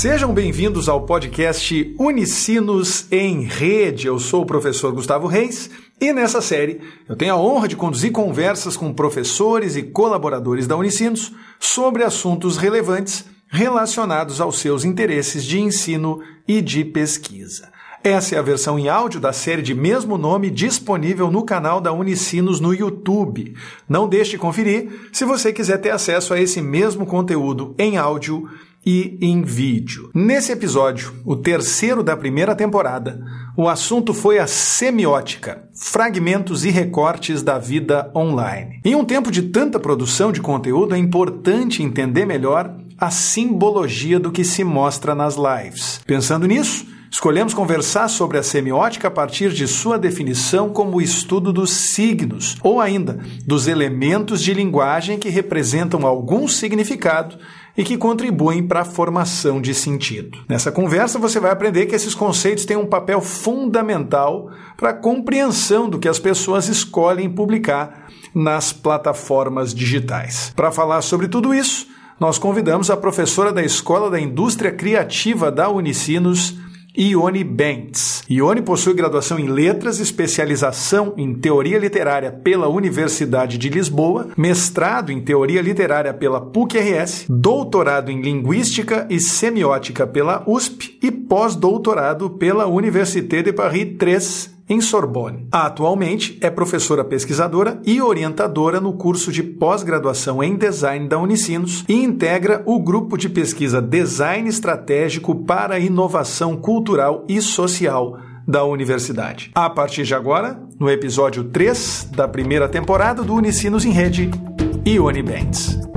Sejam bem-vindos ao podcast Unicinos em Rede. Eu sou o professor Gustavo Reis e nessa série eu tenho a honra de conduzir conversas com professores e colaboradores da Unicinos sobre assuntos relevantes relacionados aos seus interesses de ensino e de pesquisa. Essa é a versão em áudio da série de mesmo nome disponível no canal da Unicinos no YouTube. Não deixe de conferir se você quiser ter acesso a esse mesmo conteúdo em áudio e em vídeo. Nesse episódio, o terceiro da primeira temporada, o assunto foi a semiótica, fragmentos e recortes da vida online. Em um tempo de tanta produção de conteúdo, é importante entender melhor a simbologia do que se mostra nas lives. Pensando nisso, Escolhemos conversar sobre a semiótica a partir de sua definição como o estudo dos signos, ou ainda dos elementos de linguagem que representam algum significado e que contribuem para a formação de sentido. Nessa conversa você vai aprender que esses conceitos têm um papel fundamental para a compreensão do que as pessoas escolhem publicar nas plataformas digitais. Para falar sobre tudo isso, nós convidamos a professora da Escola da Indústria Criativa da Unicinos, Ione Bentz. Ione possui graduação em Letras, especialização em Teoria Literária pela Universidade de Lisboa, mestrado em Teoria Literária pela PUC-RS, doutorado em Linguística e Semiótica pela USP e pós-doutorado pela Université de Paris 3 em Sorbonne. Atualmente é professora pesquisadora e orientadora no curso de pós-graduação em design da Unicinos e integra o grupo de pesquisa Design Estratégico para Inovação Cultural e Social da universidade. A partir de agora, no episódio 3 da primeira temporada do Unicinos em Rede, Ione Bentes.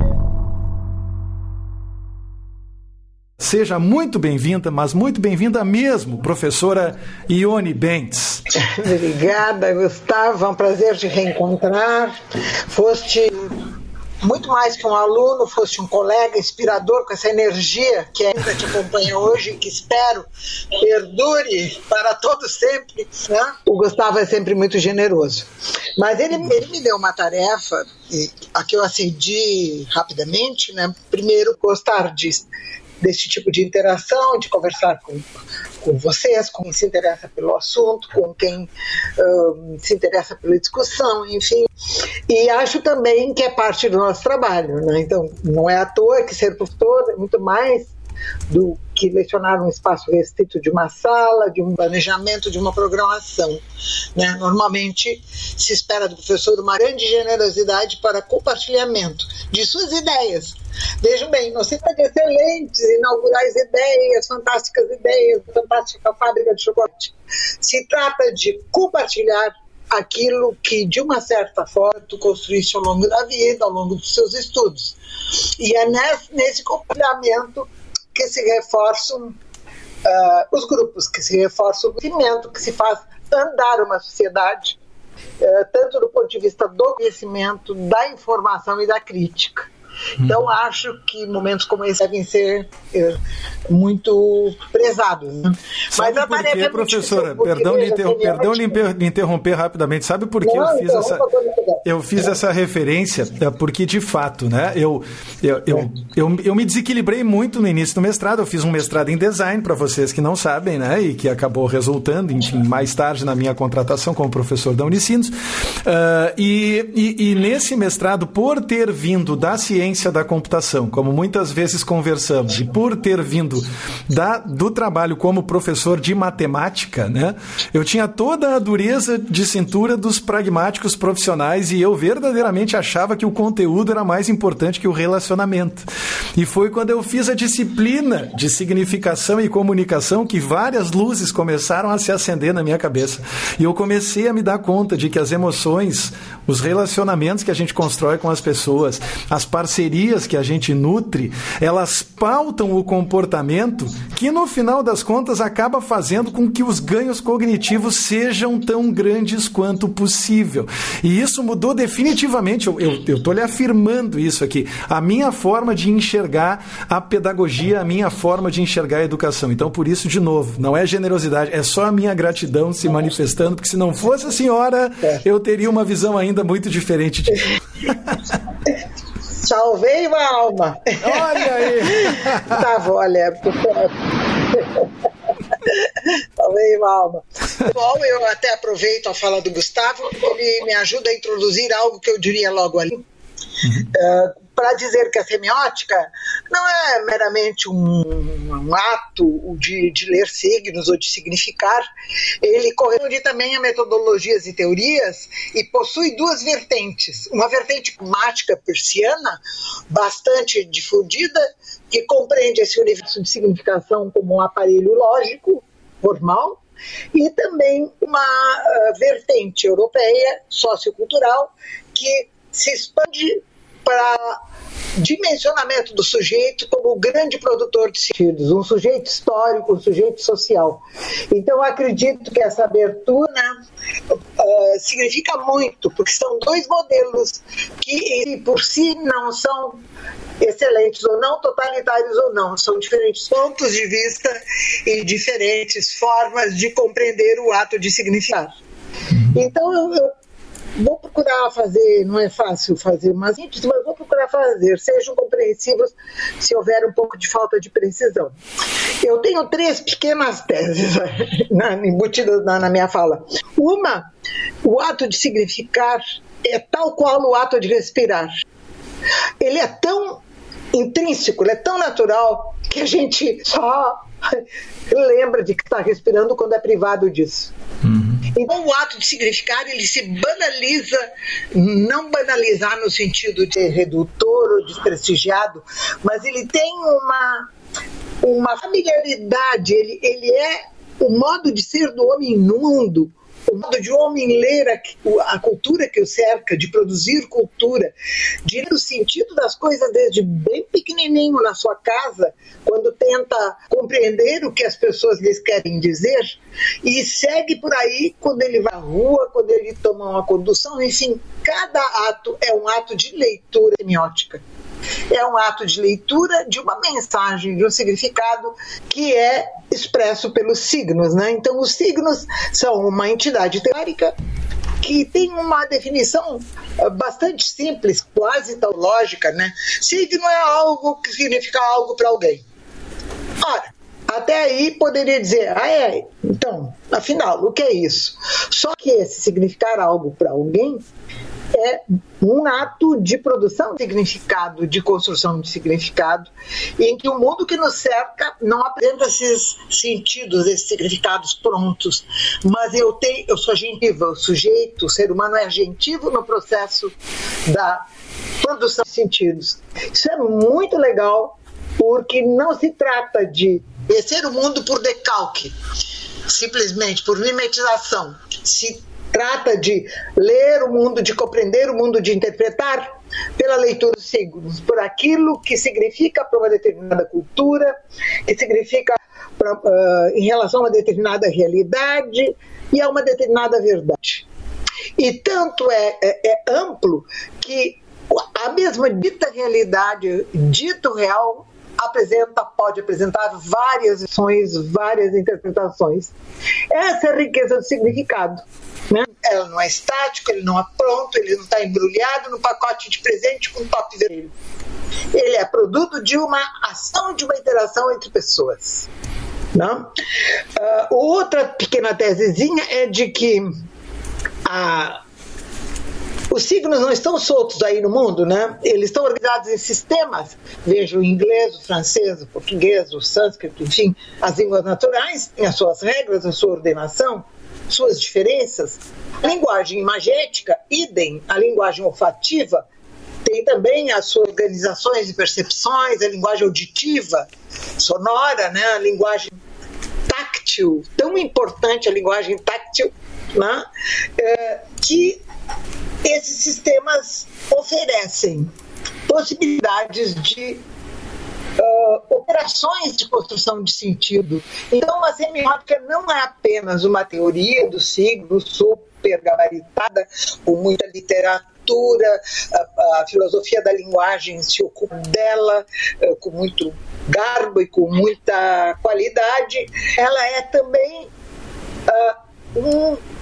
Seja muito bem-vinda, mas muito bem-vinda mesmo, professora Ione Bentes. Obrigada, Gustavo. É um prazer te reencontrar. Foste muito mais que um aluno, foste um colega inspirador com essa energia que ainda te acompanha hoje e que espero perdure para todo sempre. Né? O Gustavo é sempre muito generoso. Mas ele, ele me deu uma tarefa, a que eu acendi rapidamente, né? Primeiro, gostar de desse tipo de interação, de conversar com, com vocês, com quem se interessa pelo assunto, com quem uh, se interessa pela discussão, enfim. E acho também que é parte do nosso trabalho. Né? Então, não é à toa que ser professor é muito mais do que lecionar um espaço restrito de uma sala, de um planejamento, de uma programação. Né? Normalmente se espera do professor uma grande generosidade para compartilhamento de suas ideias. Vejam bem, nós temos excelentes, inaugurais ideias, fantásticas ideias, fantástica fábrica de chocolate. Se trata de compartilhar aquilo que, de uma certa forma, tu construíste ao longo da vida, ao longo dos seus estudos. E é nesse compartilhamento que se reforçam uh, os grupos, que se reforça o conhecimento, que se faz andar uma sociedade, uh, tanto do ponto de vista do conhecimento, da informação e da crítica. Então, acho que momentos como esse devem ser é, muito prezados. Né? Mas a tarefa é professora, perdão, de interrom perdão de interromper rapidamente. Sabe por que eu fiz então, essa eu fiz essa referência? É, porque de fato, né? Eu eu, eu, eu, eu me desequilibrei muito no início do mestrado. Eu fiz um mestrado em design para vocês que não sabem, né? E que acabou resultando, enfim, mais tarde na minha contratação como professor da Unicinos. Uh, e, e, e nesse mestrado, por ter vindo da ciência ciência da computação, como muitas vezes conversamos, e por ter vindo da, do trabalho como professor de matemática, né, eu tinha toda a dureza de cintura dos pragmáticos profissionais e eu verdadeiramente achava que o conteúdo era mais importante que o relacionamento. E foi quando eu fiz a disciplina de significação e comunicação que várias luzes começaram a se acender na minha cabeça. E eu comecei a me dar conta de que as emoções, os relacionamentos que a gente constrói com as pessoas, as parcerias, parcerias que a gente nutre, elas pautam o comportamento que no final das contas acaba fazendo com que os ganhos cognitivos sejam tão grandes quanto possível. E isso mudou definitivamente, eu estou lhe afirmando isso aqui, a minha forma de enxergar a pedagogia, a minha forma de enxergar a educação. Então, por isso, de novo, não é generosidade, é só a minha gratidão se manifestando, porque se não fosse a senhora, eu teria uma visão ainda muito diferente disso. Salvei uma alma. Olha aí. Tava, olha. Salvei uma alma. Bom, eu até aproveito a fala do Gustavo, ele me ajuda a introduzir algo que eu diria logo ali. Uhum. Uh, para dizer que a semiótica não é meramente um, um ato de, de, ler signos ou de significar, ele corresponde também a metodologias e teorias e possui duas vertentes. Uma vertente mática persiana, bastante difundida, que compreende esse universo de significação como um aparelho lógico, formal, e também uma uh, vertente europeia, sociocultural, que se expande para dimensionamento do sujeito como grande produtor de sentidos, um sujeito histórico, um sujeito social. Então, acredito que essa abertura uh, significa muito, porque são dois modelos que, por si, não são excelentes ou não, totalitários ou não, são diferentes pontos de vista e diferentes formas de compreender o ato de significar. Então, eu, eu vou procurar fazer, não é fácil fazer umas índices, mas vou procurar fazer, sejam compreensivos se houver um pouco de falta de precisão. Eu tenho três pequenas teses na, embutidas na, na minha fala. Uma, o ato de significar é tal qual o ato de respirar. Ele é tão intrínseco, ele é tão natural que a gente só lembra de que está respirando quando é privado disso. Uhum. Então, o ato de significar ele se banaliza, não banalizar no sentido de redutor ou desprestigiado, mas ele tem uma, uma familiaridade, ele, ele é o modo de ser do homem no mundo o modo de homem ler a, a, cultura que o cerca, de produzir cultura, de ler o sentido das coisas desde bem pequenininho na sua casa, quando tenta compreender o que as pessoas lhes querem dizer, e segue por aí quando ele vai à rua, quando ele toma uma condução, enfim, cada ato é um ato de leitura semiótica é um ato de leitura de uma mensagem, de um significado que é expresso pelos signos. Né? Então, os signos são uma entidade teórica que tem uma definição eh, bastante simples, quase teológica, né? Signo é algo que significa algo para alguém. Ora, até aí poderia dizer, ah é, então, afinal, o que é isso? Só que esse significar algo para alguém é um ato de produção de significado, de construção de significado, em que o mundo que nos cerca não apresenta esses sentidos, esses significados prontos, mas eu tenho, eu sou agentivo, o sujeito, o ser humano é agentivo no processo da produção de sentidos. Isso é muito legal, porque não se trata de conhecer o mundo por decalque, simplesmente por mimetização. Se trata de ler o mundo, de compreender o mundo, de interpretar pela leitura dos signos, por aquilo que significa para uma determinada cultura, que significa pra, uh, em relação a uma determinada realidade e a uma determinada verdade. E tanto é, é, é amplo que a mesma dita realidade, dito real, apresenta, pode apresentar várias versões, várias interpretações. Essa é a riqueza do significado. Né? Ela não é estática, ele não é pronto, ele não está embrulhado no pacote de presente com toque vermelho. Ele é produto de uma ação, de uma interação entre pessoas. Não? Uh, outra pequena tesezinha é de que a, os signos não estão soltos aí no mundo, né? Eles estão organizados em sistemas. Veja o inglês, o francês, o português, o sânscrito, enfim, as línguas naturais têm as suas regras, a sua ordenação suas diferenças. A linguagem imagética, idem, a linguagem olfativa, tem também as suas organizações e percepções, a linguagem auditiva, sonora, né? a linguagem táctil, tão importante a linguagem táctil, né? É, que esses sistemas oferecem possibilidades de uh, operações de construção de sentido. Então, a semiótica não é apenas uma teoria do signo super gabaritada, com muita literatura, a, a filosofia da linguagem se ocupa dela uh, com muito garbo e com muita qualidade. Ela é também uh, um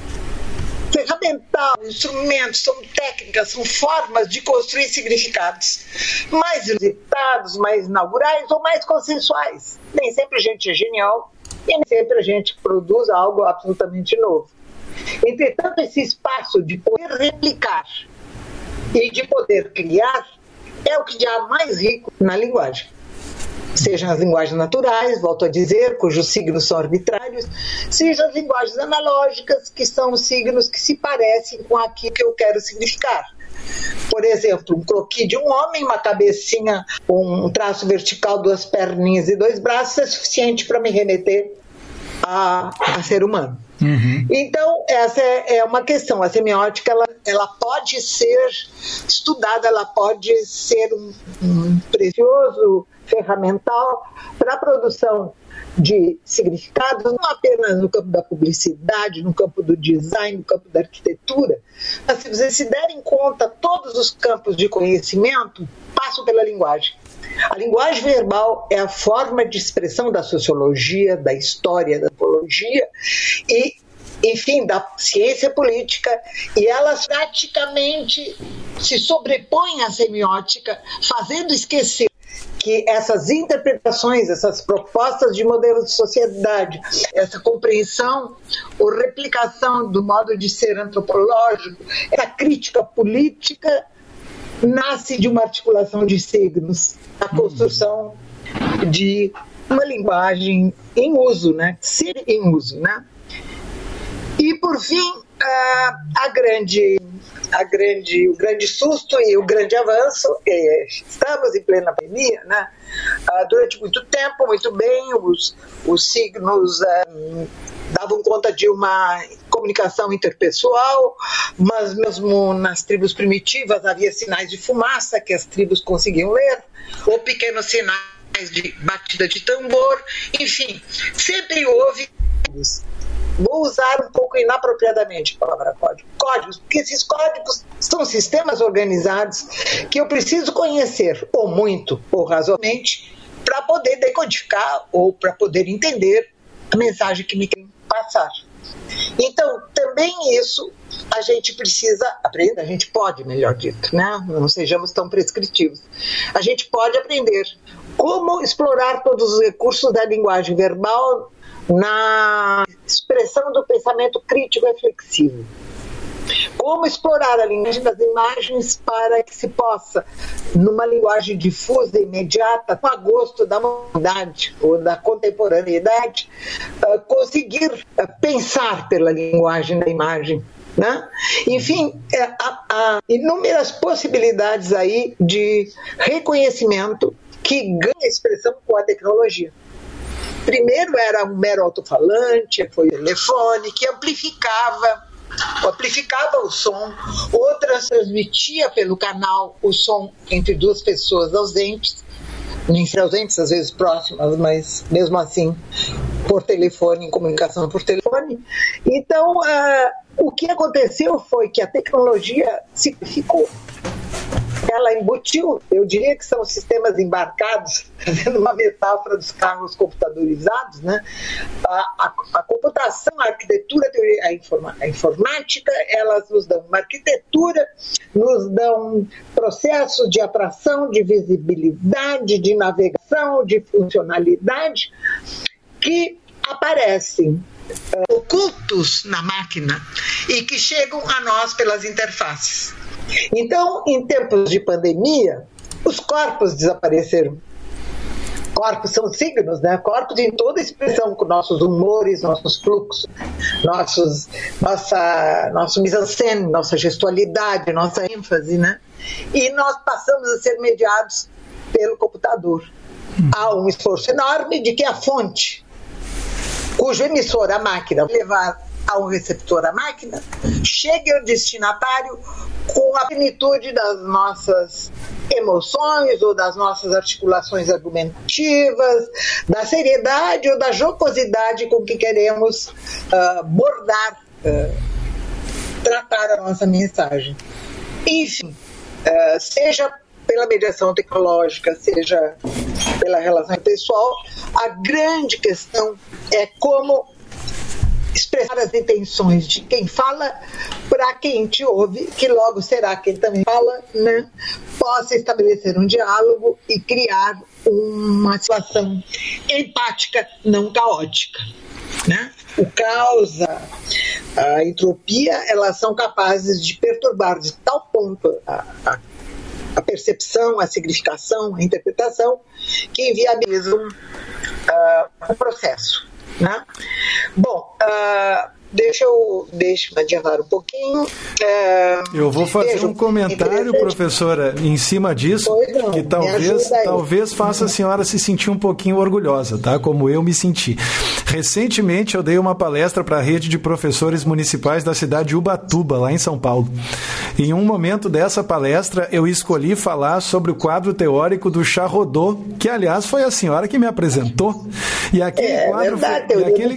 ferramental, instrumentos, são técnicas, são formas de construir significados mais inusitados, mais inaugurais ou mais consensuais. Nem sempre a gente é genial e nem sempre a gente produz algo absolutamente novo. Entretanto, esse espaço de poder replicar e de poder criar é o que há mais rico na linguagem sejam as linguagens naturais, volto a dizer, cujos signos são arbitrários, sejam as linguagens analógicas, que são signos que se parecem com aquilo que eu quero significar. Por exemplo, um croquis de um homem, uma cabecinha, um traço vertical, duas perninhas e dois braços é suficiente para me remeter a, a ser humano. Uhum. Então, essa é, é, uma questão. A semiótica ela, ela pode ser estudada, ela pode ser um, um precioso ferramental para a produção de significados, não apenas no campo da publicidade, no campo do design, no campo da arquitetura, mas se vocês se derem conta, todos os campos de conhecimento passam pela linguagem. A linguagem verbal é a forma de expressão da sociologia, da história, da antropologia e, enfim, da ciência política, e elas praticamente se sobrepõem à semiótica, fazendo esquecer que essas interpretações, essas propostas de modelo de sociedade, essa compreensão ou replicação do modo de ser antropológico, essa crítica política nasce de uma articulação de signos, a construção de uma linguagem em uso, né? Ser em uso, né? E por fim, a grande a grande, o grande susto e o grande avanço. estamos em plena pandemia, né? Ah, durante muito tempo, muito bem, os, os signos um, davam conta de uma comunicação interpessoal, mas mesmo nas tribos primitivas havia sinais de fumaça que as tribos conseguiam ler, ou pequenos sinais de batida de tambor, enfim, sempre houve Vou usar um pouco inapropriadamente a palavra código. Códigos, porque esses códigos são sistemas organizados que eu preciso conhecer, ou muito, ou razoavelmente, para poder decodificar ou para poder entender a mensagem que me quer passar. Então, também isso a gente precisa aprender, a gente pode, melhor dito, né? Não sejamos tão prescritivos. A gente pode aprender como explorar todos os recursos da linguagem verbal na expressão do pensamento crítico reflexivo. Como explorar a linguagem das imagens para que se possa, numa linguagem difusa e imediata, com a gosto da modernidade ou da contemporaneidade, uh, conseguir uh, pensar pela linguagem da imagem. Né? Enfim, há, há inúmeras possibilidades aí de reconhecimento que ganha expressão com a tecnologia. Primeiro era um mero alto-falante, foi telefone, que amplificava amplificava o som, outra transmitia pelo canal o som entre duas pessoas ausentes, nem ausentes, às vezes próximas, mas mesmo assim por telefone, em comunicação por telefone. Então, uh, o que aconteceu foi que a tecnologia simplificou ela embutiu, eu diria que são sistemas embarcados, fazendo uma metáfora dos carros computadorizados, né? A, a, a computação, a arquitetura, a, informa, a informática, elas nos dão uma arquitetura, nos dão processos de atração, de visibilidade, de navegação, de funcionalidade, que aparecem ocultos na máquina e que chegam a nós pelas interfaces. Então, em tempos de pandemia, os corpos desapareceram. Corpos são signos, né? Corpos em toda expressão, com nossos humores, nossos fluxos, nossos, nossa, nosso mise-en-scène, nossa gestualidade, nossa ênfase, né? E nós passamos a ser mediados pelo computador. Há um esforço enorme de que a fonte, cujo emissor, a máquina, levar a um receptor, a máquina, chegue ao destinatário com a plenitude das nossas emoções ou das nossas articulações argumentativas, da seriedade ou da jocosidade com que queremos uh, bordar, uh, tratar a nossa mensagem. Enfim, uh, seja pela mediação tecnológica, seja pela relação pessoal, a grande questão é como expressar as intenções de quem fala para quem te ouve, que logo será quem também fala, né? Possa estabelecer um diálogo e criar uma situação empática, não caótica. Né? O caos, a entropia, elas são capazes de perturbar de tal ponto a, a, a percepção, a significação, a interpretação, que inviabilizam uh, o processo. Né? Bom, uh, Deixa eu, deixa eu adiantar um pouquinho. É, eu vou fazer um comentário, professora, em cima disso, não, que talvez, talvez faça a senhora se sentir um pouquinho orgulhosa, tá? Como eu me senti. Recentemente eu dei uma palestra para a rede de professores municipais da cidade de Ubatuba, lá em São Paulo. Em um momento dessa palestra, eu escolhi falar sobre o quadro teórico do Charrodot, que aliás foi a senhora que me apresentou. E aquele é, quadro verdade, e aquele,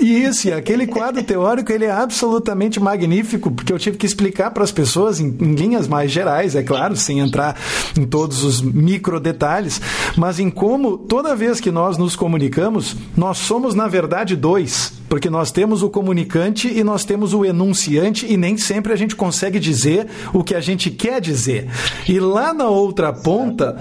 isso, e aquele quadro teórico ele é absolutamente magnífico, porque eu tive que explicar para as pessoas em, em, linhas mais gerais, é claro, sem entrar em todos os micro detalhes, mas em como toda vez que nós nos comunicamos, nós somos na verdade dois, porque nós temos o comunicante e nós temos o enunciante e nem sempre a gente consegue dizer o que a gente quer dizer. E lá na outra ponta,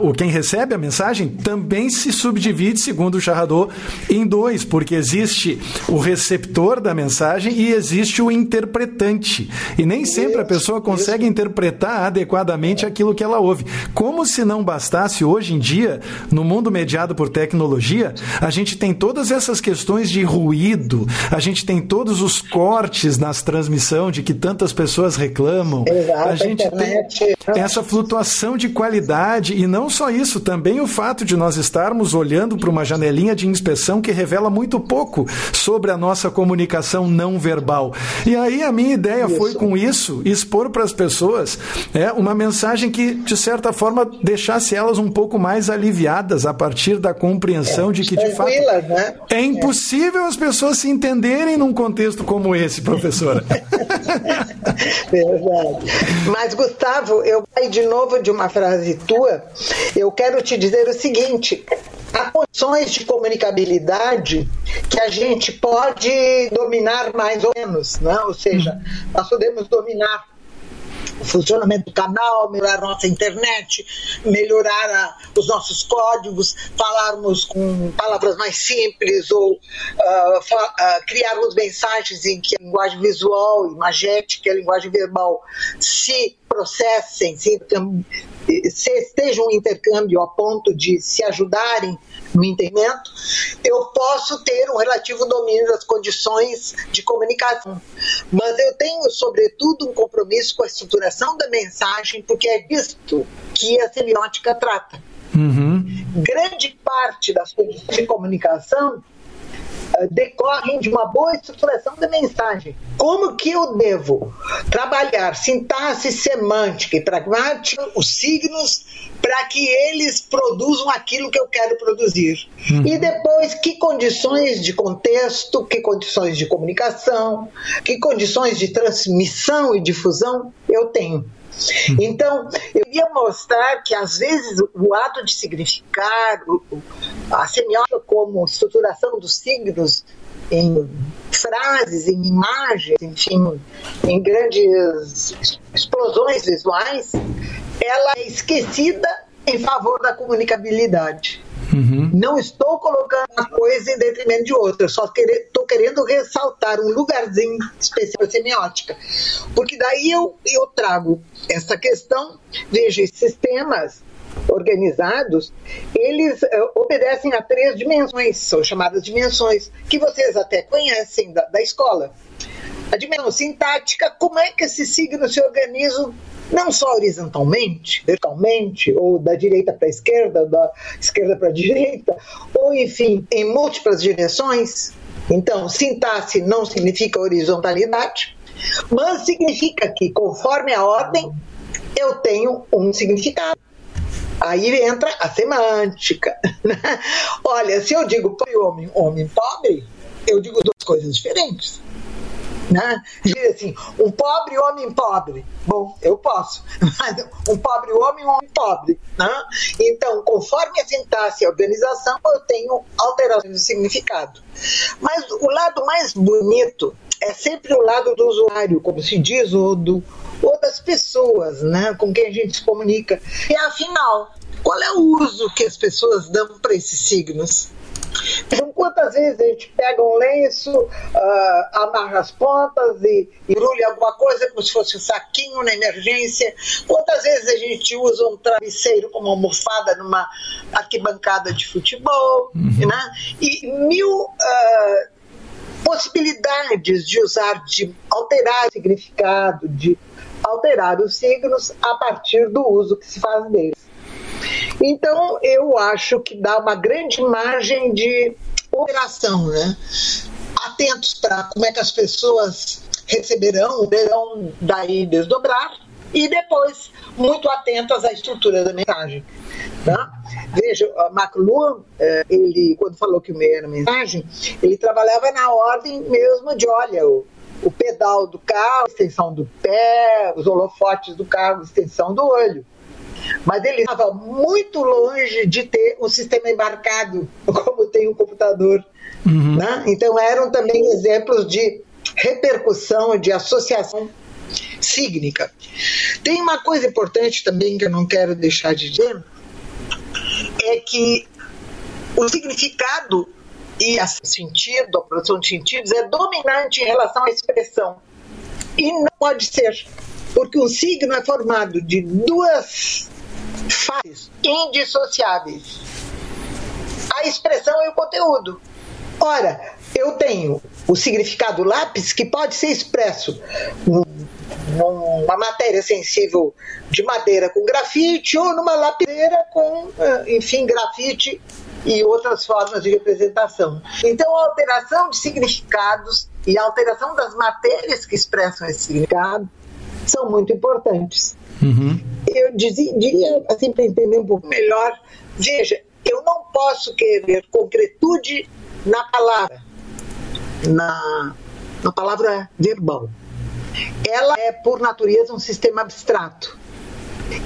o quem recebe a mensagem também se subdivide, segundo o Charrador, em dois, porque existe o receptor da mensagem e existe o interpretante. E nem sempre a pessoa consegue interpretar adequadamente aquilo que ela ouve. Como se não bastasse hoje em dia, no mundo mediado por tecnologia, a gente tem todas essas questões de ruído, a gente tem todos os cortes nas transmissão de que tantas pessoas reclamam. Exato, a gente tem essa flutuação de qualidade e não só isso, também o fato de nós estarmos olhando para uma janelinha de inspeção que revela muito pouco sobre a nossa comunicação não verbal. E aí a minha ideia isso. foi com isso expor para as pessoas é uma mensagem que de certa forma deixasse elas um pouco mais aliviadas a partir da compreensão é, de que de fato né? é impossível é. as pessoas se entenderem num contexto como esse, professora. Verdade. Mas Gustavo, eu de novo de uma frase tua eu quero te dizer o seguinte: há condições de comunicabilidade que a gente pode dominar mais ou menos, né? ou seja, nós podemos dominar o funcionamento do canal, melhorar nossa internet, melhorar a, os nossos códigos, falarmos com palavras mais simples ou uh, fa, uh, criarmos mensagens em que a linguagem visual, imagética a linguagem verbal se processem, se, se esteja um intercâmbio a ponto de se ajudarem no entendimento, eu posso ter um relativo domínio das condições de comunicação. Mas eu tenho, sobretudo, um compromisso com a estruturação da mensagem, porque é disto que a semiótica trata. Uhum. Grande parte das condições de comunicação decorrem de uma boa estruturação da mensagem. Como que eu devo trabalhar sintaxe semântica e pragmática, os signos, para que eles produzam aquilo que eu quero produzir? Uhum. E depois, que condições de contexto, que condições de comunicação, que condições de transmissão e difusão eu tenho? Então, eu ia mostrar que, às vezes, o ato de significar, a semiótica como estruturação dos signos em frases, em imagens, enfim, em grandes explosões visuais, ela é esquecida em favor da comunicabilidade. Uhum. Não estou colocando uma coisa em detrimento de outra, só estou querendo ressaltar um lugarzinho especial semiótica. Porque daí eu, eu trago essa questão, veja, sistemas organizados, eles uh, obedecem a três dimensões, são chamadas dimensões, que vocês até conhecem da, da escola. A dimensão sintática, como é que esses signos se organizam não só horizontalmente, verticalmente, ou da direita para a esquerda, da esquerda para a direita, ou enfim, em múltiplas direções. Então, sintaxe não significa horizontalidade, mas significa que, conforme a ordem, eu tenho um significado. Aí entra a semântica. Né? Olha, se eu digo pobre homem, homem pobre, eu digo duas coisas diferentes. Né? Diz assim, um pobre homem pobre. Bom, eu posso. Mas um pobre homem, um homem pobre. Né? Então, conforme a sintaxe e a organização, eu tenho alterações de significado. Mas o lado mais bonito é sempre o lado do usuário, como se diz, ou, do, ou das pessoas né, com quem a gente se comunica. E afinal, qual é o uso que as pessoas dão para esses signos? Então, quantas vezes a gente pega um lenço, uh, amarra as pontas e embrulha alguma coisa como se fosse um saquinho na emergência? Quantas vezes a gente usa um travesseiro como almofada numa arquibancada de futebol? Uhum. Né? E mil uh, possibilidades de usar, de alterar o significado, de alterar os signos a partir do uso que se faz deles. Então, eu acho que dá uma grande margem de operação, né? Atentos para como é que as pessoas receberão, verão daí desdobrar, e depois muito atentas à estrutura da mensagem. Tá? Veja, o McLuhan, eh, ele, quando falou que o meio era mensagem, ele trabalhava na ordem mesmo de, olha, o, o pedal do carro, a extensão do pé, os holofotes do carro, a extensão do olho. Mas ele estava muito longe de ter um sistema embarcado, como tem o um computador. Uhum. Né? Então, eram também exemplos de repercussão, de associação sígnica. Tem uma coisa importante também que eu não quero deixar de dizer, é que o significado e o sentido, a produção de sentidos é dominante em relação à expressão. E não pode ser, porque um signo é formado de duas fases indissociáveis: a expressão e o conteúdo. Ora, eu tenho o significado lápis que pode ser expresso numa matéria sensível de madeira com grafite ou numa lapideira com, eh, enfim, grafite e outras formas de representação. Então, a alteração de significados e a alteração das matérias que expressam esse significado são muito importantes. Uhum. Eu dizia, assim, para entender um pouco melhor, veja, eu não posso querer concretude na palavra, na, na palavra verbal. Ela é, por natureza, um sistema abstrato.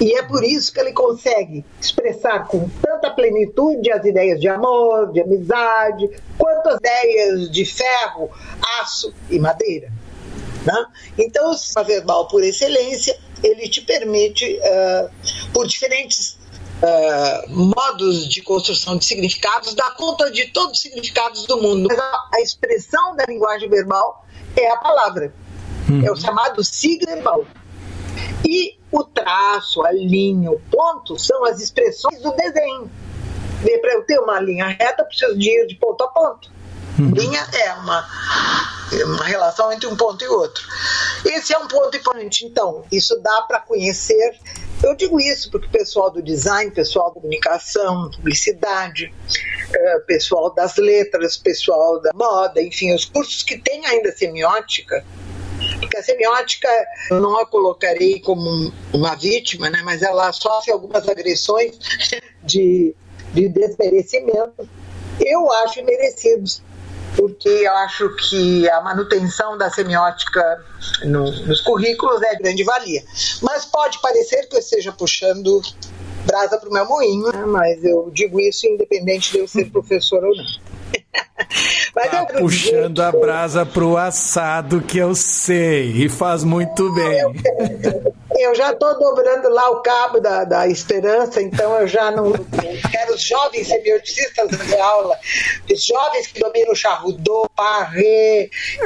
E é por isso que ele consegue expressar com tanta plenitude as ideias de amor, de amizade, quanto as ideias de ferro, aço e madeira. Né? Então, o sistema verbal por excelência, ele te permite, uh, por diferentes uh, modos de construção de significados, dar conta de todos os significados do mundo. A, expressão da linguagem verbal é a palavra. Uhum. É o chamado signo verbal. E o traço, a linha, o ponto são as expressões do desenho. Para eu ter uma linha reta, eu preciso de ir de ponto a ponto. Linha é uma, uma relação entre um ponto e outro. Esse é um ponto importante. Então, isso dá para conhecer. Eu digo isso porque o pessoal do design, pessoal da comunicação, publicidade, é, pessoal das letras, pessoal da moda, enfim, os cursos que têm ainda semiótica, porque a semiótica eu não a colocarei como uma vítima, né, mas ela sofre algumas agressões de, de desmerecimento, eu acho merecidos, porque eu acho que a manutenção da semiótica no, nos currículos é grande valia. Mas pode parecer que eu esteja puxando brasa para o meu moinho, né, mas eu digo isso independente de eu ser professor ou não. Mas tá puxando a brasa pro assado que eu sei e faz muito bem. Eu já estou dobrando lá o cabo da, da esperança, então eu já não quero os jovens semioticistas da aula, os jovens que dominam Charrudot, Parré,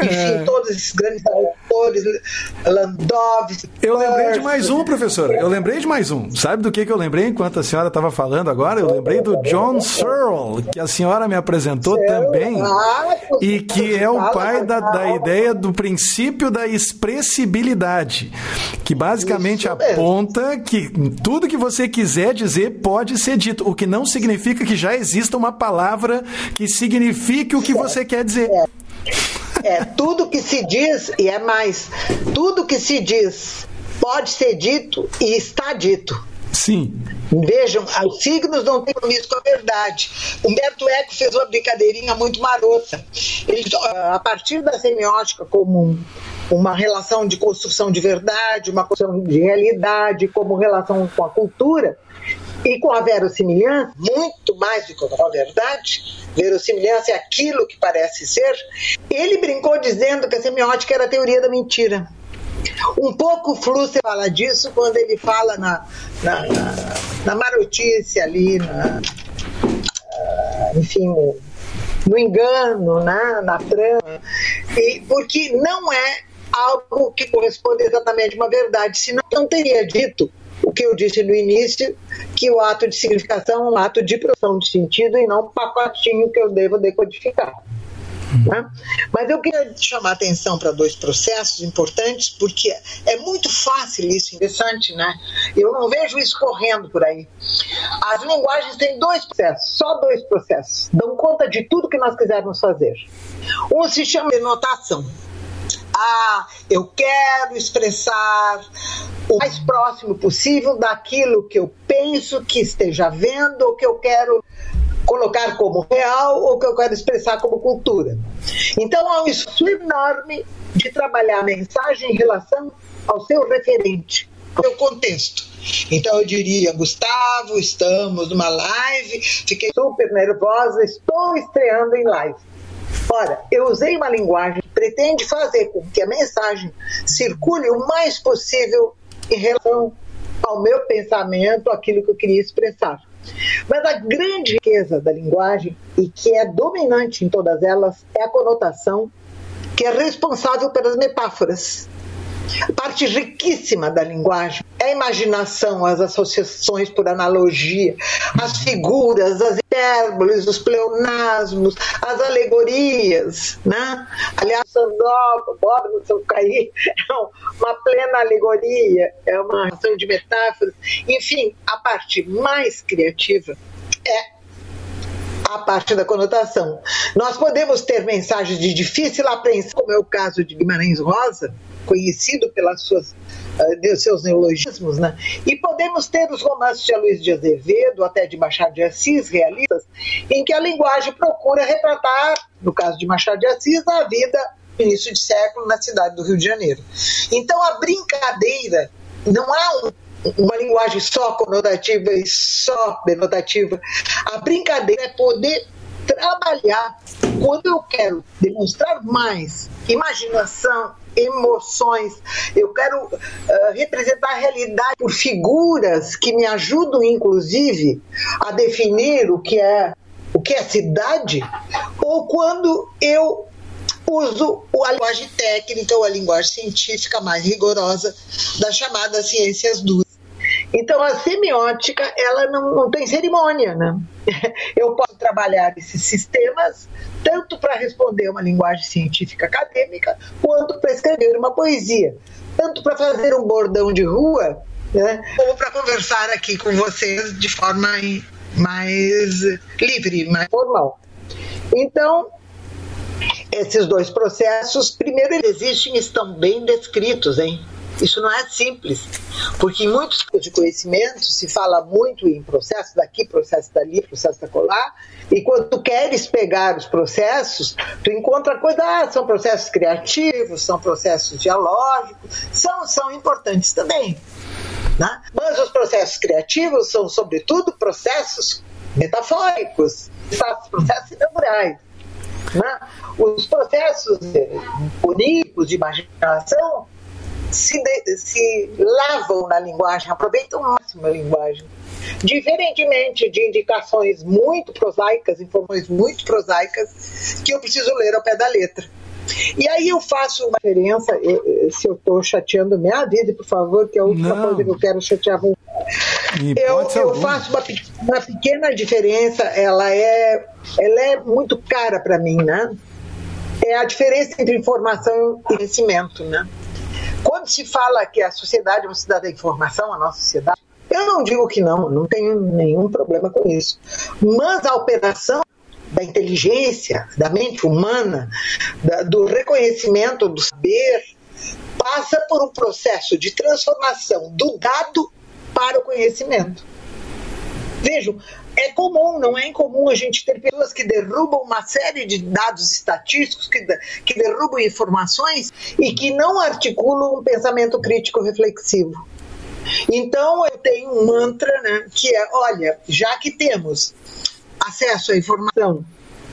enfim, é. todos esses grandes autores, Landov. Eu lembrei de mais um, professor. Eu lembrei de mais um. Sabe do que, que eu lembrei enquanto a senhora estava falando agora? Eu lembrei do John Searle, que a senhora me apresentou Searle. também, ah, e que é o pai da, da ideia do princípio da expressibilidade, que basicamente basicamente aponta que tudo que você quiser dizer pode ser dito, o que não significa que já exista uma palavra que signifique o que você quer dizer. É. tudo que se diz, e é mais, tudo que se diz pode ser dito e está dito. Sim. Vejam, os signos não têm compromisso com a verdade. Humberto Eco fez uma brincadeirinha muito marota. Ele, a partir da semiótica comum uma relação de construção de verdade, uma construção de realidade, como relação com a cultura e com a verossimilhança, muito mais do que com a verdade, verossimilhança é aquilo que parece ser, ele brincou dizendo que a semiótica era a teoria da mentira. Um pouco Flusser fala disso quando ele fala na, na, na, na marotice ali, na, enfim, no, no engano, né, na trama, e, porque não é algo que corresponde exatamente a uma verdade, senão não teria dito o que eu disse no início, que o ato de significação é um ato de produção de sentido e não um pacotinho que eu devo decodificar. Né? Mas eu queria chamar a atenção para dois processos importantes, porque é muito fácil isso, interessante, né? Eu não vejo isso correndo por aí. As linguagens têm dois processos, só dois processos, dão conta de tudo que nós quisermos fazer. Um se chama denotação. Ah, eu quero expressar o mais próximo possível daquilo que eu penso que esteja vendo ou que eu quero colocar como real ou que eu quero expressar como cultura. Então há um esforço enorme de trabalhar a mensagem em relação ao seu referente, ao seu contexto. Então eu diria, Gustavo, estamos numa live, fiquei super nervosa, estou estreando em live. Ora, eu usei uma linguagem pretende fazer com que a mensagem circule o mais possível em relação ao meu pensamento, aquilo que eu queria expressar. Mas a grande riqueza da linguagem, e que é dominante em todas elas, é a conotação, que é responsável pelas metáforas. A parte riquíssima da linguagem é a imaginação, as associações por analogia, as figuras, as hipérboles, os pleonasmos, as alegorias, né? Aliás, Sandoval, Bob no seu cair, é uma plena alegoria, é uma ação de metáforas. Enfim, a parte mais criativa é a parte da conotação. Nós podemos ter mensagens de difícil apreensão, como é o caso de Guimarães Rosa, conhecido pelas suas uh, seus neologismos, né? E podemos ter os romances de Luiz de Azevedo, até de Machado de Assis, realistas, em que a linguagem procura retratar, no caso de Machado de Assis, a vida no início de século na cidade do Rio de Janeiro. Então a brincadeira não há um uma linguagem só conotativa e só denotativa. A brincadeira é poder trabalhar quando eu quero demonstrar mais imaginação, emoções, eu quero uh, representar a realidade por figuras que me ajudam, inclusive, a definir o que é o que é cidade, ou quando eu uso a linguagem técnica ou a linguagem científica mais rigorosa das chamadas ciências duras. Então a semiótica ela não, não tem cerimônia, né? Eu posso trabalhar esses sistemas tanto para responder uma linguagem científica acadêmica quanto para escrever uma poesia, tanto para fazer um bordão de rua, né? Como para conversar aqui com vocês de forma mais livre, mais formal. Então esses dois processos, primeiro, eles existem e estão bem descritos, hein? Isso não é simples, porque em muitos tipos de conhecimento se fala muito em processo daqui, processo dali, processo da colar, e quando tu queres pegar os processos, tu encontra coisa, ah, são processos criativos, são processos dialógicos, são, são importantes também. Né? Mas os processos criativos são, sobretudo, processos metafóricos, processos naturais. Né? Os processos bonitos de imaginação se, de, se lavam na linguagem, aproveitam o máximo a linguagem. Diferentemente de indicações muito prosaicas, informações muito prosaicas, que eu preciso ler ao pé da letra. E aí eu faço uma diferença, se eu estou chateando, me avise, por favor, que é a última Não. coisa que eu quero chatear você. Eu, eu faço uma, uma, pequena diferença, ela é, ela é muito cara para mim, né? É a diferença entre informação e conhecimento, né? Quando se fala que a sociedade é uma sociedade da informação, a nossa sociedade, eu não digo que não, não tenho nenhum problema com isso. Mas a operação da inteligência, da mente humana, da, do reconhecimento do saber, passa por um processo de transformação do dado para o conhecimento. Vejam, é comum, não é incomum a gente ter pessoas que derrubam uma série de dados estatísticos, que, que derrubam informações e que não articulam um pensamento crítico reflexivo. Então eu tenho um mantra né, que é: olha, já que temos acesso à informação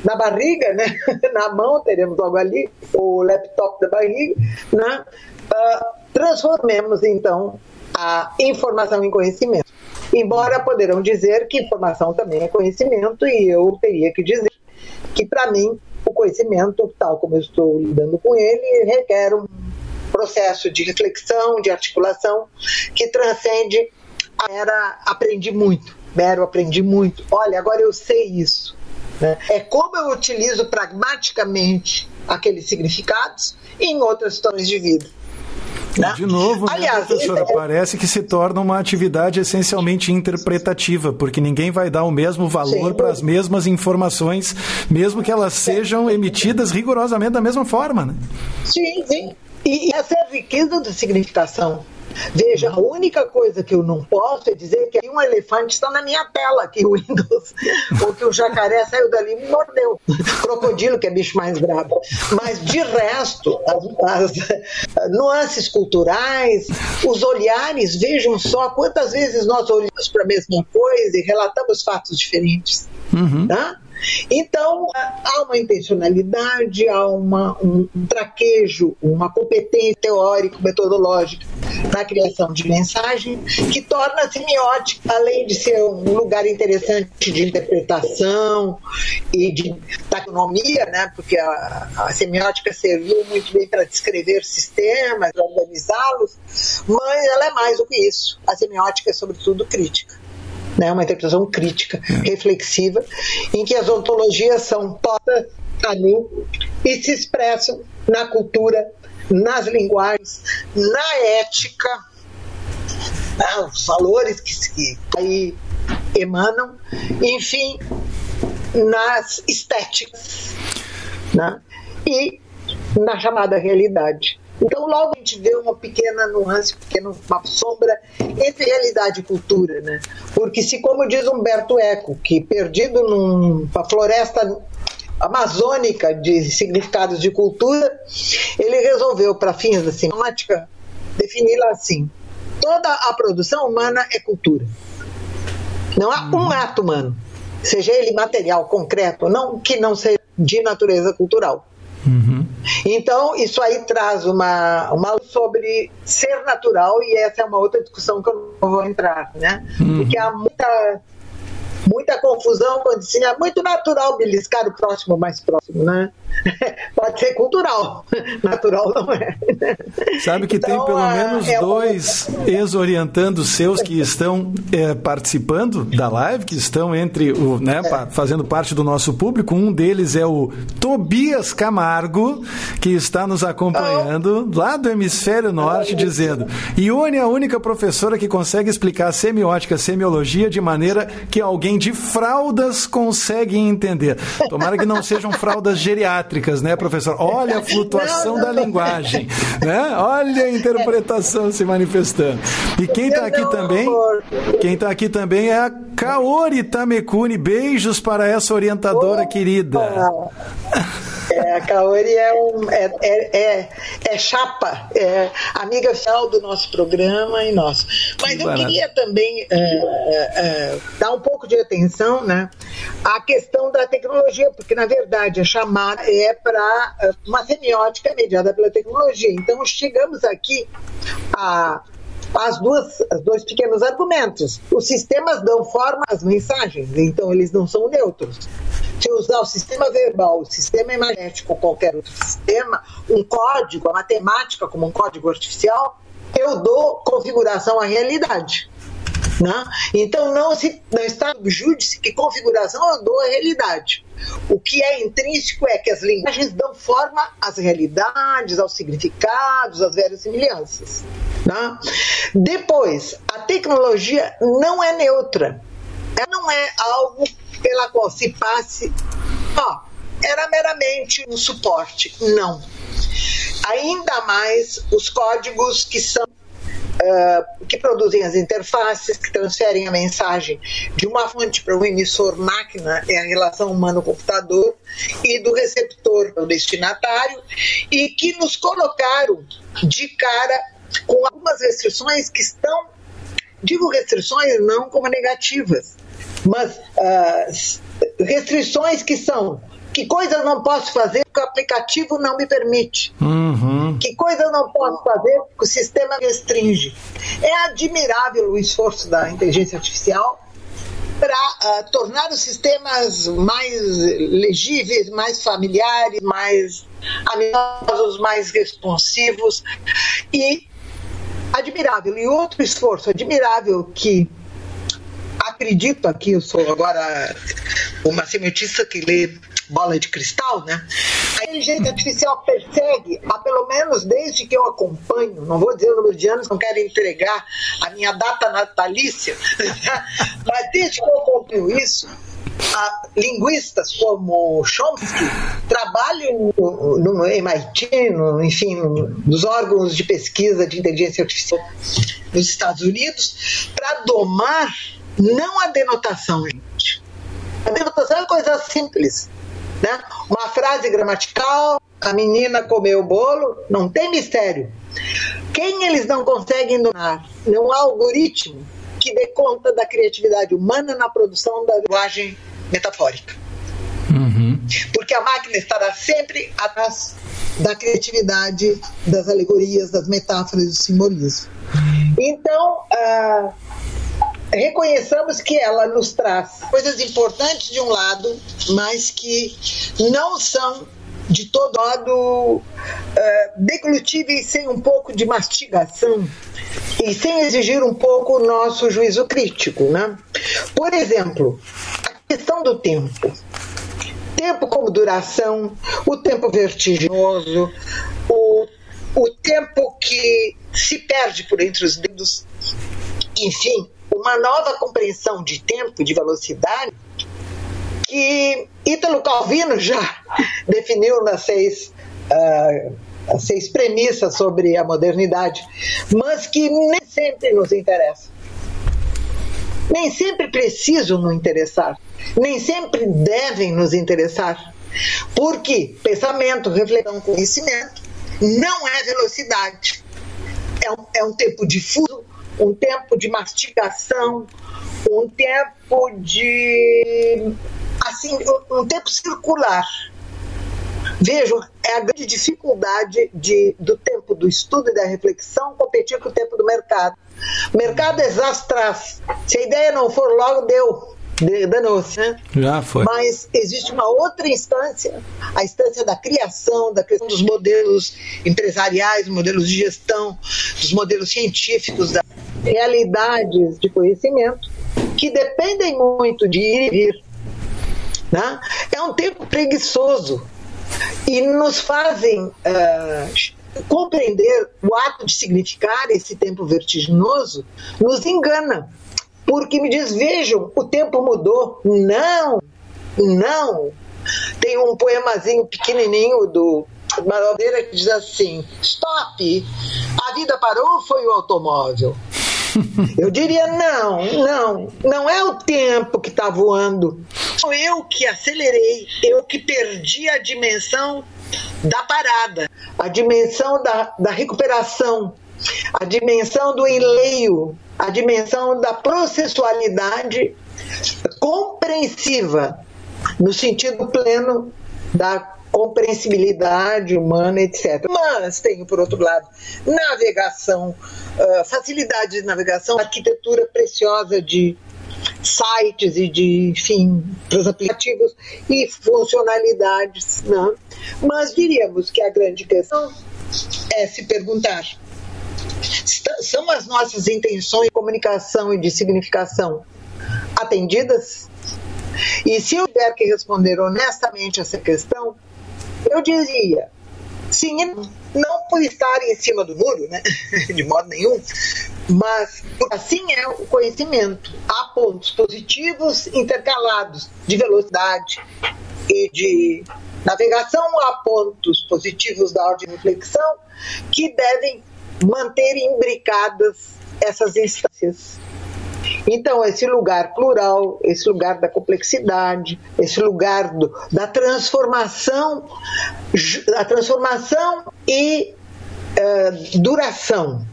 na barriga, né, na mão, teremos logo ali o laptop da barriga, né, uh, transformemos então a informação em conhecimento. Embora poderão dizer que informação também é conhecimento, e eu teria que dizer que, para mim, o conhecimento, tal como eu estou lidando com ele, requer um processo de reflexão, de articulação, que transcende a era aprendi muito, mero aprendi muito. Olha, agora eu sei isso. Né? É como eu utilizo pragmaticamente aqueles significados em outras situações de vida. Né? De novo, né, Aliás, professora, é... parece que se torna uma atividade essencialmente interpretativa, porque ninguém vai dar o mesmo valor para as mesmas informações, mesmo que elas sejam emitidas rigorosamente da mesma forma. Né? Sim, sim. E essa é a riqueza da significação. Veja, a única coisa que eu não posso é dizer que um elefante está na minha tela que o Windows, ou que o jacaré saiu dali e mordeu. Crocodilo, que é bicho mais brabo. Mas de resto, as, as nuances culturais, os olhares, vejam só quantas vezes nós olhamos para a mesma coisa e relatamos fatos diferentes. Uhum. Tá? Então, há uma intencionalidade, há uma, um, traquejo, uma competência teórico-metodológica na criação de mensagem que torna a semiótica, além de ser um lugar interessante de interpretação e de taxonomia, né, porque a, a semiótica serviu muito bem para descrever sistemas, organizá-los, mas ela é mais do que isso. A semiótica é, sobretudo, crítica né, uma interpretação crítica, reflexiva, em que as ontologias são postas a nu e se expressam na cultura, nas linguagens, na ética, né, os valores que, que aí emanam, enfim, nas estéticas né, e na chamada realidade. Então, logo a gente vê uma pequena nuance, pequena, uma sombra entre realidade e cultura, né? Porque se, como diz Humberto Eco, que perdido numa floresta amazônica de significados de cultura, ele resolveu, para fins da semântica, defini-la assim: toda a produção humana é cultura. Não há um ato humano, seja ele material, concreto, não que não seja de natureza cultural. Uhum. Então, isso aí traz uma, uma sobre ser natural, e essa é uma outra discussão que eu não vou entrar, né? Uhum. Porque há muita muita confusão quando assim, é muito natural beliscar o próximo mais próximo, né? Pode ser cultural, natural não é. Sabe que então, tem pelo menos é dois ex-orientando seus que estão é, participando da live, que estão entre o, né, é. fazendo parte do nosso público. Um deles é o Tobias Camargo, que está nos acompanhando oh. lá do hemisfério norte, oh. dizendo: Ione é a única professora que consegue explicar semiótica, semiologia de maneira que alguém de fraldas consegue entender. Tomara que não sejam fraldas geriátricas, né, professor? Olha a flutuação não, não. da linguagem, né? Olha a interpretação se manifestando. E quem está aqui também, quem está aqui também é a Kaori Tamekuni. Beijos para essa orientadora querida. É, a Kaori é, um, é, é, é, é chapa, é amiga fiel do nosso programa e nosso. Mas que eu barato. queria também é, é, dar um pouco de atenção né, à questão da tecnologia, porque na verdade a chamada é para uma semiótica mediada pela tecnologia. Então chegamos aqui a as duas, os dois pequenos argumentos. Os sistemas dão forma às mensagens, então eles não são neutros. Se usar o sistema verbal, o sistema imagético qualquer outro sistema, um código, a matemática como um código artificial, eu dou configuração à realidade. Né? Então não, se, não está júdice que configuração eu dou à realidade. O que é intrínseco é que as linguagens dão forma às realidades, aos significados, às velhas semelhanças. Né? Depois, a tecnologia não é neutra. Ela não é algo pela qual se passe. Ó, era meramente um suporte. Não. Ainda mais os códigos que são uh, que produzem as interfaces, que transferem a mensagem de uma fonte para um emissor máquina, é a relação humano-computador, e do receptor para o destinatário, e que nos colocaram de cara com algumas restrições que estão, digo restrições não como negativas, mas uh, restrições que são que coisa eu não posso fazer porque o aplicativo não me permite? Uhum. Que coisa eu não posso fazer porque o sistema restringe? É admirável o esforço da inteligência artificial para uh, tornar os sistemas mais legíveis, mais familiares, mais amistosos, mais responsivos e admirável. E outro esforço admirável que acredito aqui, eu sou agora uma cientista que lê bola de cristal, né? A inteligência artificial persegue, há pelo menos desde que eu acompanho, não vou dizer o número de anos, não quero entregar a minha data natalícia, mas desde que eu acompanho isso, linguistas como Chomsky trabalham no, no MIT, no, enfim, no, nos órgãos de pesquisa de inteligência artificial nos Estados Unidos, para domar não a denotação, gente. A denotação é coisa simples. Né? Uma frase gramatical, a menina comeu o bolo, não tem mistério. Quem eles não conseguem dominar? Não há algoritmo que dê conta da criatividade humana na produção da linguagem metafórica. Uhum. Porque a máquina estará sempre atrás da criatividade, das alegorias, das metáforas, do simbolismo. Então, uh, reconheçamos que ela nos traz coisas importantes de um lado, mas que não são de todo modo uh, deglutíveis sem um pouco de mastigação e sem exigir um pouco o nosso juízo crítico. Né? Por exemplo, a questão do tempo. Tempo como duração, o tempo vertiginoso, o, o tempo que se perde por entre os dedos, enfim, uma nova compreensão de tempo, de velocidade, que Ítalo Calvino já definiu nas seis, uh, seis premissas sobre a modernidade, mas que nem sempre nos interessa. Nem sempre precisam nos interessar, nem sempre devem nos interessar. Porque pensamento, reflexão, conhecimento não é velocidade. É um, é um tempo difuso, um tempo de mastigação, um tempo de assim, um tempo circular. Vejam, é a grande dificuldade de, do tempo do estudo e da reflexão competir com o tempo do mercado. O mercado exastraz. Se a ideia não for logo, deu. Danou-se, né? Já foi. Mas existe uma outra instância, a instância da criação, da criação dos modelos empresariais, modelos de gestão, dos modelos científicos, das realidades de conhecimento, que dependem muito de ir e vir. Né? É um tempo preguiçoso e nos fazem uh, compreender o ato de significar esse tempo vertiginoso, nos engana porque me diz: vejam, o tempo mudou. Não, não. Tem um poemazinho pequenininho do Maravilha que diz assim: stop, a vida parou foi o automóvel? Eu diria não, não, não é o tempo que está voando. Sou eu que acelerei, eu que perdi a dimensão da parada, a dimensão da, da recuperação, a dimensão do enleio, a dimensão da processualidade compreensiva, no sentido pleno da compreensibilidade humana, etc. Mas tenho, por outro lado, navegação, uh, facilidade de navegação, arquitetura preciosa de sites e de, enfim, para os aplicativos e funcionalidades. Né? Mas diríamos que a grande questão é se perguntar são as nossas intenções de comunicação e de significação atendidas? E se eu tiver que responder honestamente essa questão, eu diria sim, não por estar em cima do muro, né? de modo nenhum, mas assim é o conhecimento. Há pontos positivos intercalados de velocidade e de navegação, há pontos positivos da ordem de reflexão que devem manter imbricadas essas instâncias. Então, esse lugar plural, esse lugar da complexidade, esse lugar do, da transformação, da transformação e uh, duração,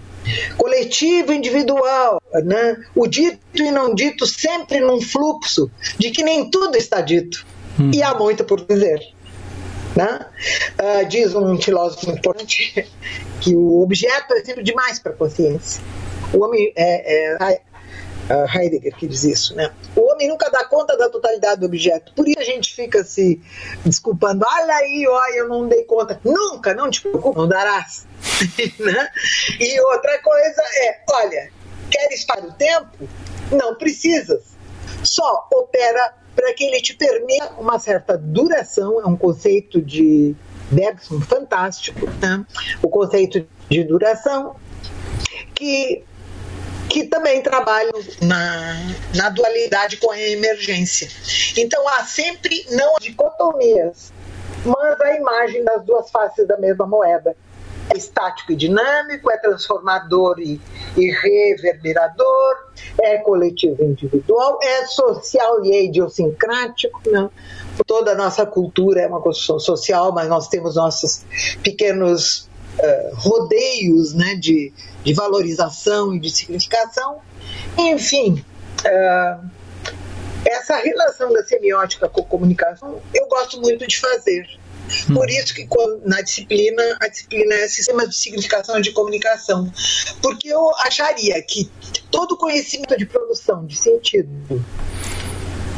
coletivo individual, né? o dito e não dito sempre num fluxo de que nem tudo está dito. Hum. E há muito por dizer. Né? Uh, diz um filósofo importante que o objeto é sempre demais para a consciência. O homem é, é Heidegger que diz isso, né? O homem nunca dá conta da totalidade do objeto. Por isso a gente fica se desculpando. Olha aí, olha, eu não dei conta. Nunca, não te preocupe, não darás. né? E outra coisa é, olha, queres para o tempo? Não precisas. Só opera para que ele te permita uma certa duração, é um conceito de Bergson fantástico, né? o conceito de duração, que que também trabalham na, na dualidade com a emergência. Então há sempre não dicotomias, mas a imagem das duas faces da mesma moeda. É estático e dinâmico, é transformador e, e reverberador, é coletivo e individual, é social e idiosincrático. Né? Toda a nossa cultura é uma construção social, mas nós temos nossos pequenos uh, rodeios né, de, de valorização e de significação. Enfim, uh, essa relação da semiótica com a comunicação eu gosto muito de fazer. Hum. Por isso que na disciplina, a disciplina é sistema de significação de comunicação. Porque eu acharia que todo conhecimento de produção de sentido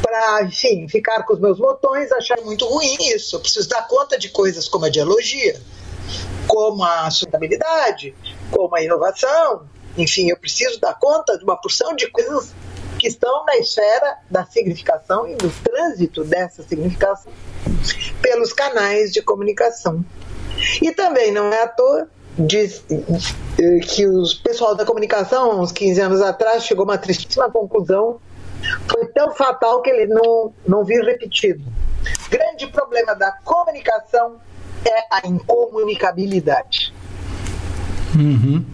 para, enfim, ficar com os meus botões, achar muito ruim isso. Eu preciso dar conta de coisas como a dialogia, como a sustentabilidade, como a inovação. Enfim, eu preciso dar conta de uma porção de coisas que estão na esfera da significação e do trânsito dessa significação pelos canais de comunicação. E também não é à toa diz que o pessoal da comunicação, uns 15 anos atrás, chegou a uma tristíssima conclusão. Foi tão fatal que ele não, não viu repetido. Grande problema da comunicação é a incomunicabilidade. Uhum.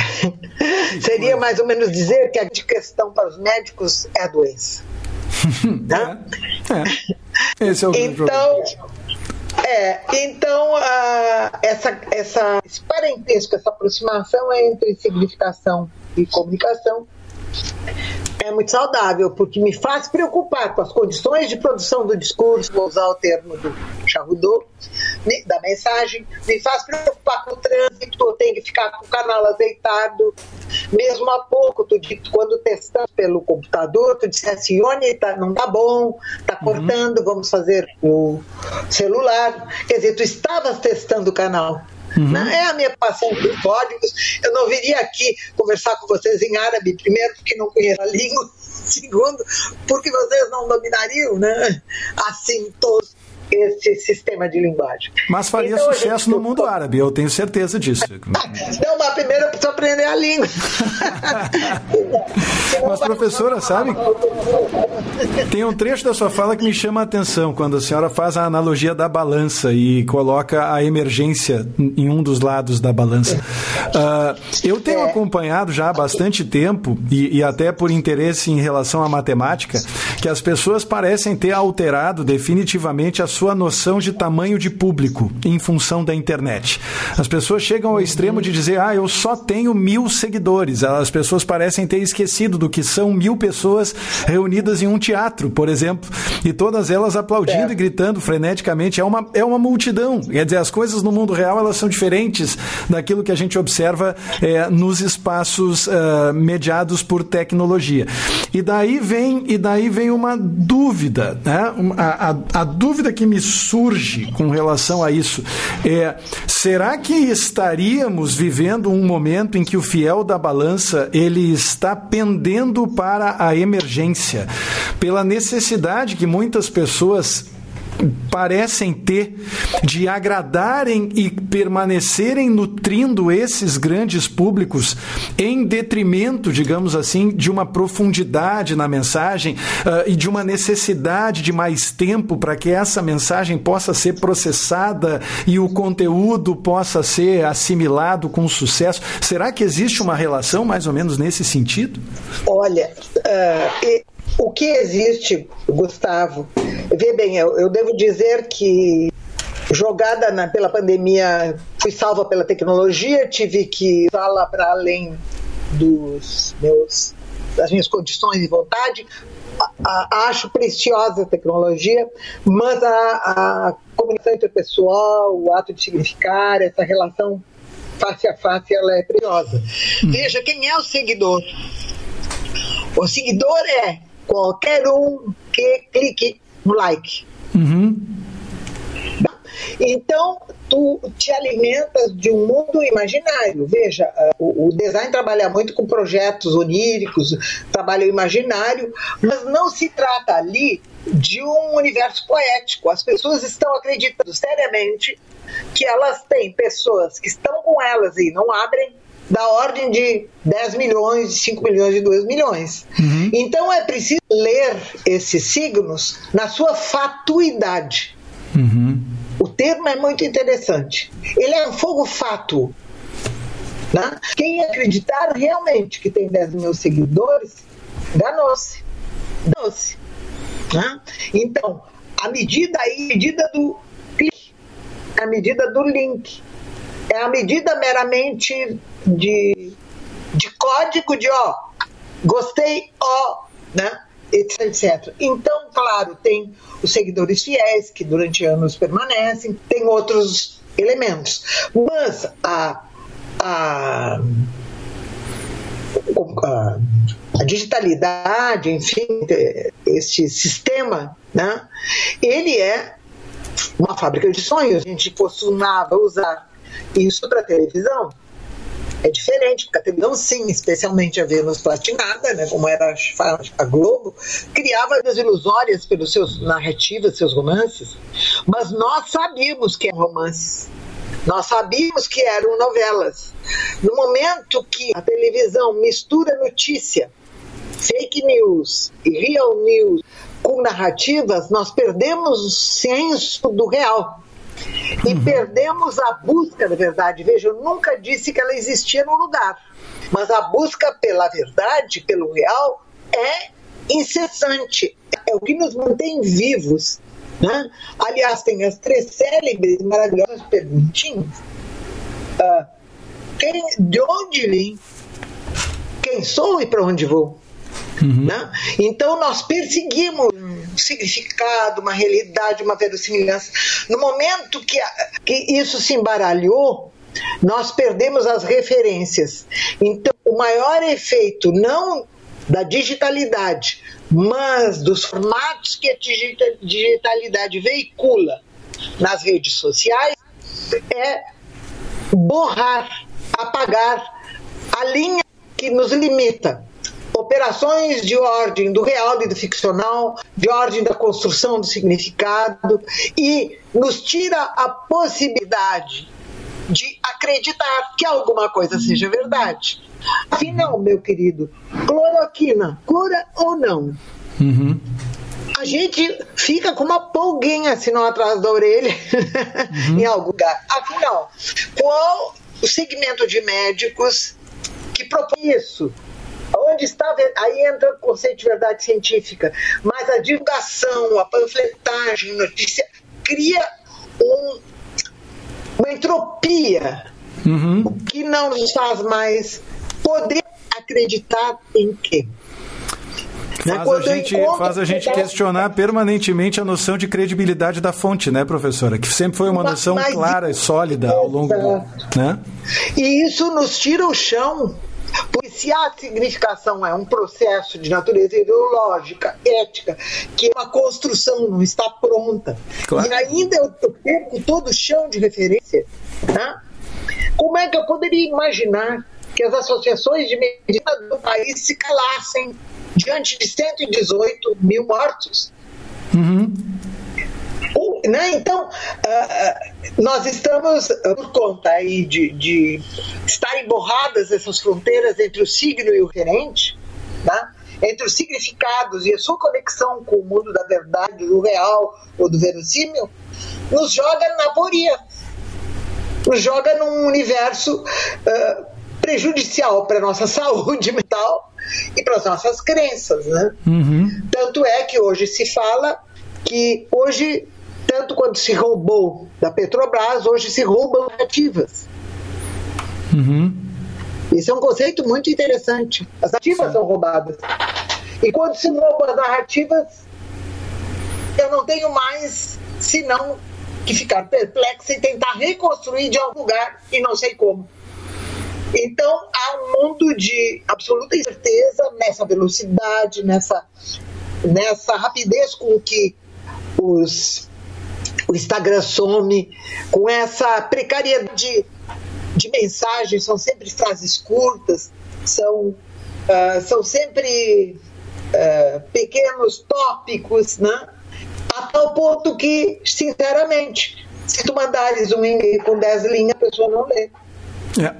Seria mais ou menos dizer que a questão para os médicos é a doença. Tá? É. é. É então, é, então uh, essa, essa, esse parentesco, essa aproximação entre significação e comunicação é muito saudável, porque me faz preocupar com as condições de produção do discurso, vou usar o termo do Da mensagem, me faz preocupar com o trânsito, eu tenho que ficar com o canal azeitado. Mesmo há pouco, tu, quando testando pelo computador, tu dissesse, Ione, tá, não tá bom, tá uhum. cortando, vamos fazer o celular. Quer dizer, tu estavas testando o canal. Uhum. Né? É a minha passão por códigos. Eu não viria aqui conversar com vocês em árabe, primeiro, porque não conheço a língua, segundo, porque vocês não dominariam né? assim todos esse sistema de linguagem. Mas faria então, sucesso no mundo árabe, eu tenho certeza disso. não, mas primeiro eu preciso aprender a língua. mas, professora, sabe? Tem um trecho da sua fala que me chama a atenção, quando a senhora faz a analogia da balança e coloca a emergência em um dos lados da balança. Uh, eu tenho é. acompanhado já há bastante tempo, e, e até por interesse em relação à matemática, que as pessoas parecem ter alterado definitivamente a sua noção de tamanho de público em função da internet. As pessoas chegam ao extremo de dizer, ah, eu só tenho mil seguidores. As pessoas parecem ter esquecido do que são mil pessoas reunidas em um teatro, por exemplo, e todas elas aplaudindo é. e gritando freneticamente. É uma, é uma multidão. Quer dizer, as coisas no mundo real elas são diferentes daquilo que a gente observa é, nos espaços uh, mediados por tecnologia. E daí vem, e daí vem uma dúvida, né? a, a, a dúvida que me surge com relação a isso é: será que estaríamos vivendo um momento em que o fiel da balança ele está pendendo para a emergência pela necessidade que muitas pessoas parecem ter de agradarem e permanecerem nutrindo esses grandes públicos em detrimento, digamos assim, de uma profundidade na mensagem uh, e de uma necessidade de mais tempo para que essa mensagem possa ser processada e o conteúdo possa ser assimilado com sucesso. Será que existe uma relação mais ou menos nesse sentido? Olha, uh, o que existe, Gustavo? Vê bem, eu, eu devo dizer que jogada na, pela pandemia, fui salva pela tecnologia, tive que usá-la para além dos meus, das minhas condições e vontade. A, a, acho preciosa a tecnologia, mas a, a comunicação interpessoal, o ato de significar, essa relação face a face, ela é preciosa. Hum. Veja, quem é o seguidor? O seguidor é qualquer um que clique no like. Uhum. Então, tu te alimentas de um mundo imaginário. Veja, o, design trabalha muito com projetos oníricos, trabalha o imaginário, mas não se trata ali de um universo poético. As pessoas estão acreditando seriamente que elas têm pessoas que estão com elas e não abrem da ordem de 10 milhões, 5 milhões e 2 milhões. Uhum. Então é preciso ler esses signos na sua fatuidade. Uhum. O termo é muito interessante. Ele é um fogo fato. Né? Quem acreditar realmente que tem 10 mil seguidores, danou-se. Danou-se. Né? Então, a medida aí, a medida do clique, a medida do link, é a medida meramente de, de código de ó, gostei, ó, né? Etc, etc. Então, claro, tem os seguidores fiéis que durante anos permanecem, tem outros elementos. Mas a, a, a, a digitalidade, enfim, esse sistema, né, ele é uma fábrica de sonhos. A gente costumava usar isso para televisão é diferente, porque a televisão, sim, especialmente a Vênus Platinada, né, como era a Globo, criava as ilusórias pelos seus narrativas, seus romances, mas nós sabíamos que eram romances. Nós sabíamos que eram novelas. No momento que a televisão mistura notícia, fake news e real news com narrativas, nós perdemos o senso do real e perdemos a busca da verdade. Veja, eu nunca disse que ela existia no lugar, mas a busca pela verdade, pelo real, é incessante. É o que nos mantém vivos. Né? Aliás, tem as três célebres e maravilhosas perguntinhas. Uh, quem, de onde vim? Quem sou e para onde vou? Uhum. Né? Então nós perseguimos significado, uma realidade, uma verossimilhança. No momento que, que isso se embaralhou, nós perdemos as referências. Então, o maior efeito, não da digitalidade, mas dos formatos que a digitalidade veicula nas redes sociais, é borrar, apagar a linha que nos limita operações de ordem do real e do ficcional, de ordem da construção do significado e nos tira a possibilidade de acreditar que alguma coisa seja verdade. Afinal, meu querido, cloroquina cura ou não? Uhum. A gente fica com uma polguinha assim não atrás da orelha uhum. em algum lugar. Afinal, qual o segmento de médicos que propõe isso? Onde está, aí entra o conceito de verdade científica, mas a divulgação, a panfletagem, notícia, cria um, uma entropia uhum. que não nos faz mais poder acreditar em quê? Né? Faz, a gente, faz a gente questionar permanentemente a noção de credibilidade da fonte, né, professora? Que sempre foi uma noção clara e sólida ao longo do. Né? E isso nos tira o chão porque se a significação é um processo de natureza ideológica, ética, que uma construção não está pronta, claro. e ainda eu perco todo o chão de referência, tá? como é que eu poderia imaginar que as associações de medicina do país se calassem diante de 118 mil mortos? Uhum. Né? Então, uh, nós estamos, por conta aí de, de estarem borradas essas fronteiras entre o signo e o gerente, né? entre os significados e a sua conexão com o mundo da verdade, do real ou do verossímil, nos joga na poria, nos joga num universo uh, prejudicial para a nossa saúde mental e para as nossas crenças. Né? Uhum. Tanto é que hoje se fala que hoje, tanto quando se roubou da Petrobras, hoje se roubam ativas. Uhum. Isso é um conceito muito interessante. As ativas Sim. são roubadas. E quando se roubam as narrativas, eu não tenho mais senão que ficar perplexo e tentar reconstruir de algum lugar e não sei como. Então há um mundo de absoluta incerteza nessa velocidade, nessa, nessa rapidez com que os, o Instagram some, com essa precariedade de mensagens, são sempre frases curtas, são, uh, são sempre uh, pequenos tópicos, né? a tal ponto que, sinceramente, se tu mandares um e-mail com 10 linhas, a pessoa não lê. É.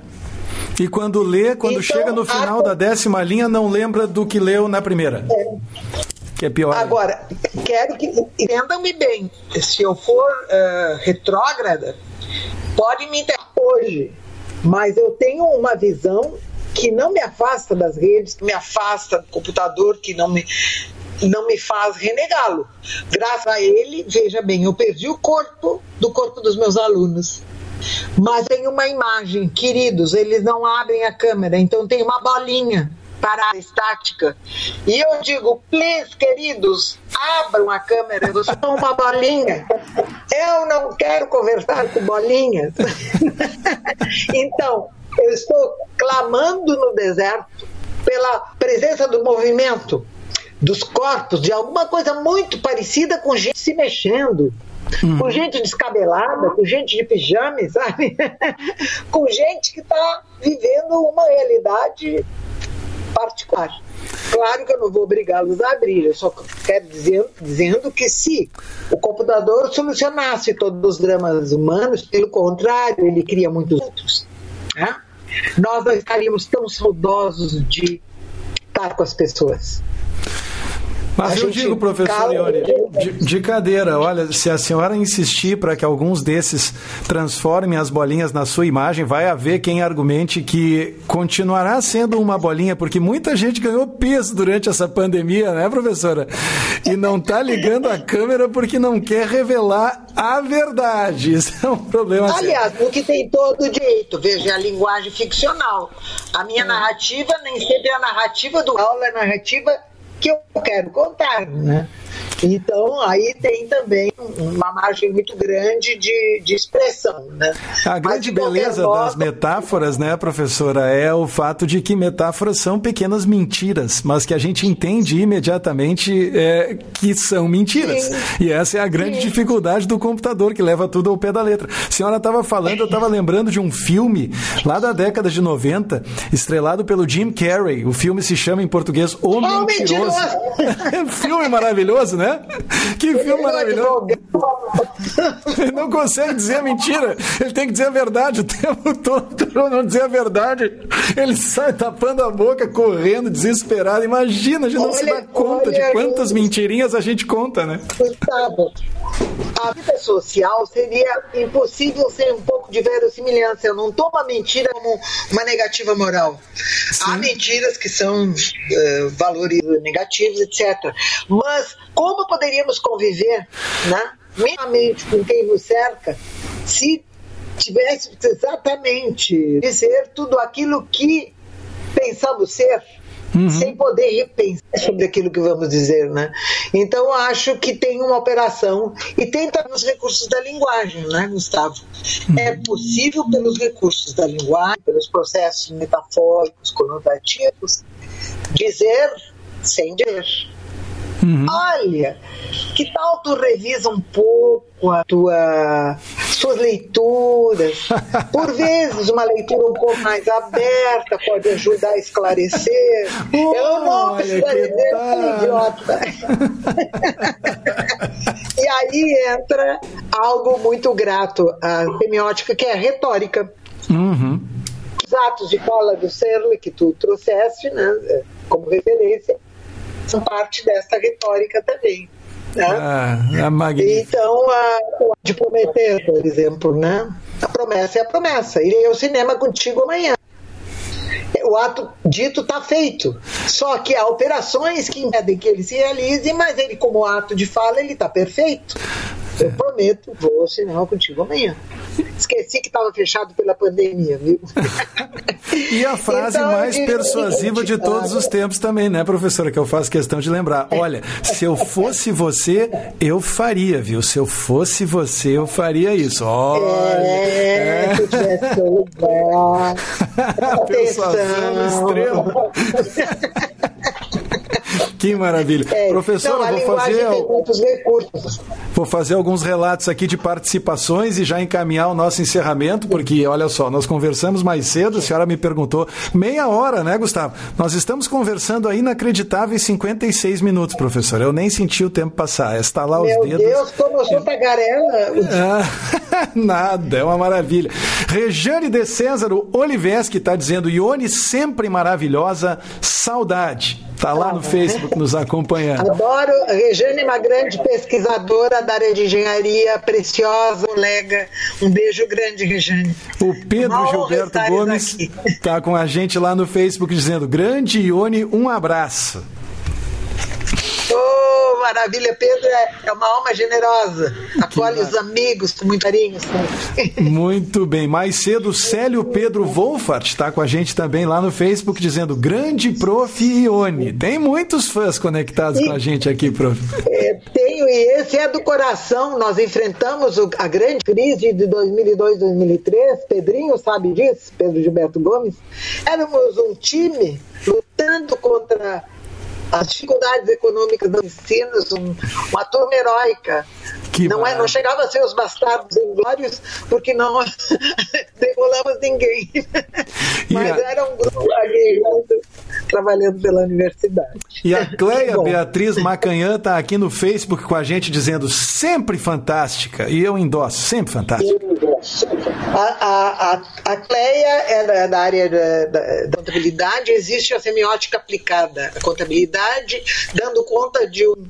E quando lê, quando então, chega no final a... da décima linha, não lembra do que leu na primeira. É. Que é pior. Agora, quero que entendam-me bem. Se eu for uh, retrógrada, pode me entender hoje. Mas eu tenho uma visão que não me afasta das redes, que me afasta do computador, que não me, não me faz renegá-lo. Graças a ele, veja bem, eu perdi o corpo do corpo dos meus alunos. Mas tem uma imagem, queridos, eles não abrem a câmera, então tem uma bolinha parada estática. E eu digo, please, queridos, abram a câmera, eu sou uma bolinha. Eu não quero conversar com bolinhas. então, eu estou clamando no deserto pela presença do movimento, dos corpos, de alguma coisa muito parecida com gente se mexendo. Uhum. Com gente descabelada, com gente de pijama, sabe? com gente que está vivendo uma realidade particular. Claro que eu não vou obrigá-los a abrir, eu só quero dizer dizendo que se o computador solucionasse todos os dramas humanos, pelo contrário, ele cria muitos outros. Né? Nós não estaríamos tão saudosos de estar com as pessoas. Mas eu digo, professor Ione, de, de, cadeira, olha, se a senhora insistir para que alguns desses transformem as bolinhas na sua imagem, vai haver quem argumente que continuará sendo uma bolinha, porque muita gente ganhou peso durante essa pandemia, né, professora? E não está ligando a câmera porque não quer revelar a verdade. Isso é um problema. Aliás, sério. porque tem todo o direito, veja, a linguagem ficcional. A minha é. narrativa nem sempre é a narrativa do aula, é a narrativa que eu quero contar, né? Então, aí tem também uma margem muito grande de, de expressão. Né? A grande beleza modo... das metáforas, né, professora, é o fato de que metáforas são pequenas mentiras, mas que a gente entende imediatamente é, que são mentiras. Sim. E essa é a grande Sim. dificuldade do computador, que leva tudo ao pé da letra. A senhora estava falando, eu estava lembrando de um filme lá da década de 90, estrelado pelo Jim Carrey. O filme se chama em português O oh, mentiroso. filme maravilhoso, né? Que filme maravilhoso. Ele não consegue dizer a mentira. Ele tem que dizer a verdade o tempo todo. Para não dizer a verdade, ele sai tapando a boca, correndo, desesperado. Imagina, a gente não olha, se dá conta de quantas mentirinhas a gente conta, né? Gustavo, a vida social seria impossível ser um pouco de verossimilhança. Eu não tomo a mentira como uma negativa moral. Sim. Há mentiras que são uh, valores negativos, etc. Mas como poderíamos conviver, né, minimamente com quem nos cerca, se tivéssemos exatamente dizer tudo aquilo que pensamos ser? Uhum. sem poder repensar sobre aquilo que vamos dizer, né? Então acho que tem uma operação e tem também os recursos da linguagem, né, Gustavo? Uhum. É possível pelos recursos da linguagem, pelos processos metafóricos, conotativos, dizer sem dizer. Uhum. Olha, que tal tu revisa um pouco a tua suas leituras? Por vezes uma leitura um pouco mais aberta pode ajudar a esclarecer. Eu não esclarecer, idiota. e aí entra algo muito grato à semiótica, que é a retórica. Uhum. Os atos de fala do Serle, que tu trouxeste né, como referência, são parte dessa retórica também. Né? Ah, é então, a, de Prometer, por exemplo, né? a promessa é a promessa. Irei ao cinema contigo amanhã o ato dito está feito. Só que há operações que impedem que ele se realize, mas ele, como ato de fala, ele está perfeito. Eu prometo, vou ao cinema contigo amanhã. Esqueci que estava fechado pela pandemia, viu? e a frase então, mais persuasiva de todos os tempos também, né, professora? Que eu faço questão de lembrar. Olha, se eu fosse você, eu faria, viu? Se eu fosse você, eu faria isso. Olha. É, é. tivesse lugar. Persuasão extrema. Que maravilha. É, Professora, então, vou fazer. Vou fazer alguns relatos aqui de participações e já encaminhar o nosso encerramento, porque olha só, nós conversamos mais cedo, a senhora me perguntou, meia hora, né, Gustavo? Nós estamos conversando aí inacreditáveis 56 minutos, professor. Eu nem senti o tempo passar. Está lá os Meu dedos. Meu Deus, como eu sou tagarela. Ah, nada, é uma maravilha. Rejane de Césaro Oliveski está dizendo, Ione sempre maravilhosa, saudade. Está lá no Facebook nos acompanhando. Adoro. Regiane é uma grande pesquisadora da área de engenharia, preciosa colega. Um beijo grande, Regiane. O Pedro Gilberto Gomes está com a gente lá no Facebook dizendo: Grande Ione, um abraço. Oh, maravilha, Pedro é, é uma alma generosa. Acolhe os amigos com muito carinho. Muito bem. Mais cedo, Célio Pedro Wolfart está com a gente também lá no Facebook dizendo grande prof. Ione. Tem muitos fãs conectados e, com a gente aqui, prof. É, tenho, e esse é do coração. Nós enfrentamos o, a grande crise de 2002, 2003. Pedrinho sabe disso, Pedro Gilberto Gomes. Éramos um time lutando contra as dificuldades econômicas dos ensinos, um, uma turma heróica. Que não, é, não chegava a ser os bastardos inglórios, porque não decolamos ninguém. Mas a... era um grupo ali trabalhando pela universidade. E a Cleia Beatriz Macanhã está aqui no Facebook com a gente dizendo sempre fantástica. E eu endosso, sempre fantástica. A, a, a, Cleia é da, área da, da, da contabilidade, existe a semiótica aplicada. A contabilidade dando conta de um,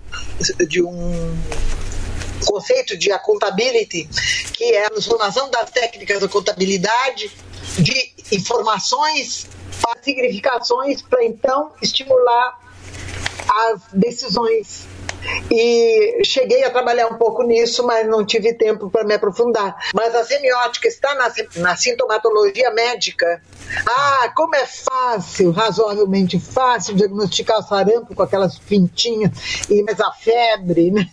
de um conceito de accountability, que é a transformação das técnicas da contabilidade de informações para significações para então estimular as decisões e cheguei a trabalhar um pouco nisso, mas não tive tempo para me aprofundar. Mas a semiótica está na, na sintomatologia médica. Ah, como é fácil, razoavelmente fácil, diagnosticar sarampo com aquelas pintinhas e mas a febre, né?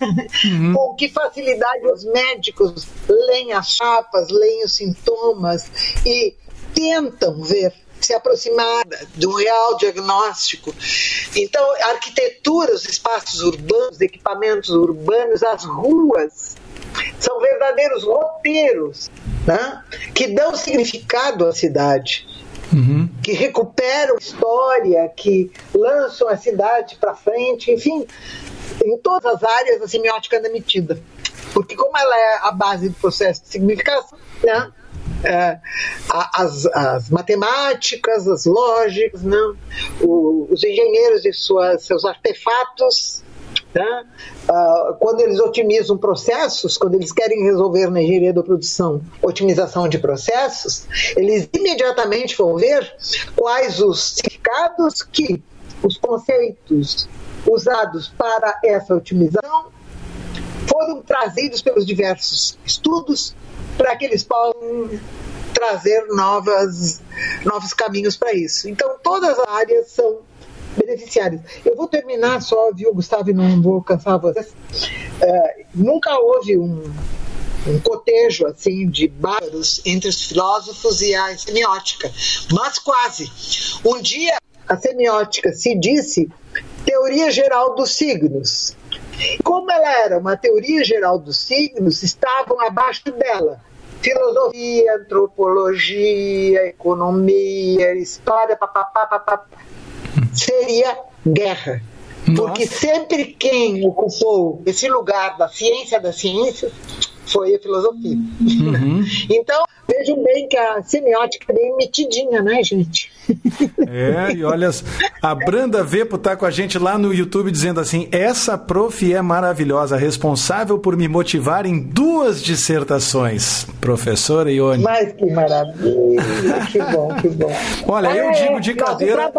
Uhum. Com que facilidade os médicos leem as chapas, leem os sintomas e tentam ver se aproximar do real diagnóstico. Então, a arquitetura, os espaços urbanos, equipamentos urbanos, as ruas, são verdadeiros roteiros né, que dão significado à cidade. Uhum. Que recuperam história, que lançam a cidade para frente, enfim, em todas as áreas a semiótica anda metida. Porque, como ela é a base do processo de significação, né, é, as, as, matemáticas, as lógicas? Né? O, os engenheiros e suas, seus artefatos. Né? Uh, quando eles otimizam processos, quando eles querem resolver na engenharia da produção otimização de processos, eles imediatamente vão ver quais os significados que os conceitos usados para essa otimização foram trazidos pelos diversos estudos para que eles possam trazer novas, novos caminhos para isso. Então, todas as áreas são beneficiárias. Eu vou terminar só, viu, Gustavo, e não vou cansar vocês. Uh, nunca houve um, um cotejo assim de bárbaros entre os filósofos e a semiótica, mas quase. Um dia a semiótica se disse teoria geral dos signos. Como ela era uma teoria geral dos signos, estavam abaixo dela filosofia, antropologia, economia, história, papapá, papapá, seria guerra. Porque sempre quem ocupou esse lugar da ciência das ciências foi a filosofia. Uhum. então, vejam bem que a semiótica é bem metidinha, né, gente? É, e olha, a Branda Vepo tá com a gente lá no YouTube dizendo assim: essa prof é maravilhosa, responsável por me motivar em duas dissertações. Professora Ione. Mas que maravilha, que bom, que bom. Olha, é, eu digo de cadeira.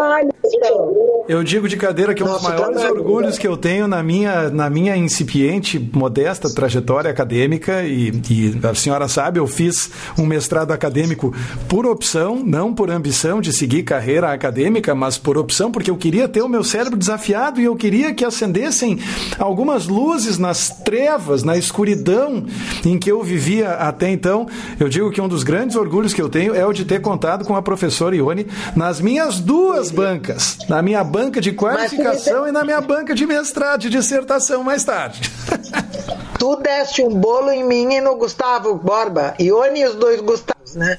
Então. Eu digo de cadeira que é um dos maiores orgulhos que eu tenho na minha, na minha incipiente, modesta trajetória acadêmica, e, e a senhora sabe, eu fiz um mestrado acadêmico por opção, não por ambição de seguir carreira acadêmica, mas por opção, porque eu queria ter o meu cérebro desafiado e eu queria que acendessem algumas luzes nas trevas, na escuridão em que eu vivia até então. Eu digo que um dos grandes orgulhos que eu tenho é o de ter contado com a professora Ione nas minhas duas bancas, na minha banca de qualificação e na minha banca de mestrado, de dissertação mais tarde. Tu deste um bolo em mim e no Gustavo Borba. Ione e os dois Gustavos, né?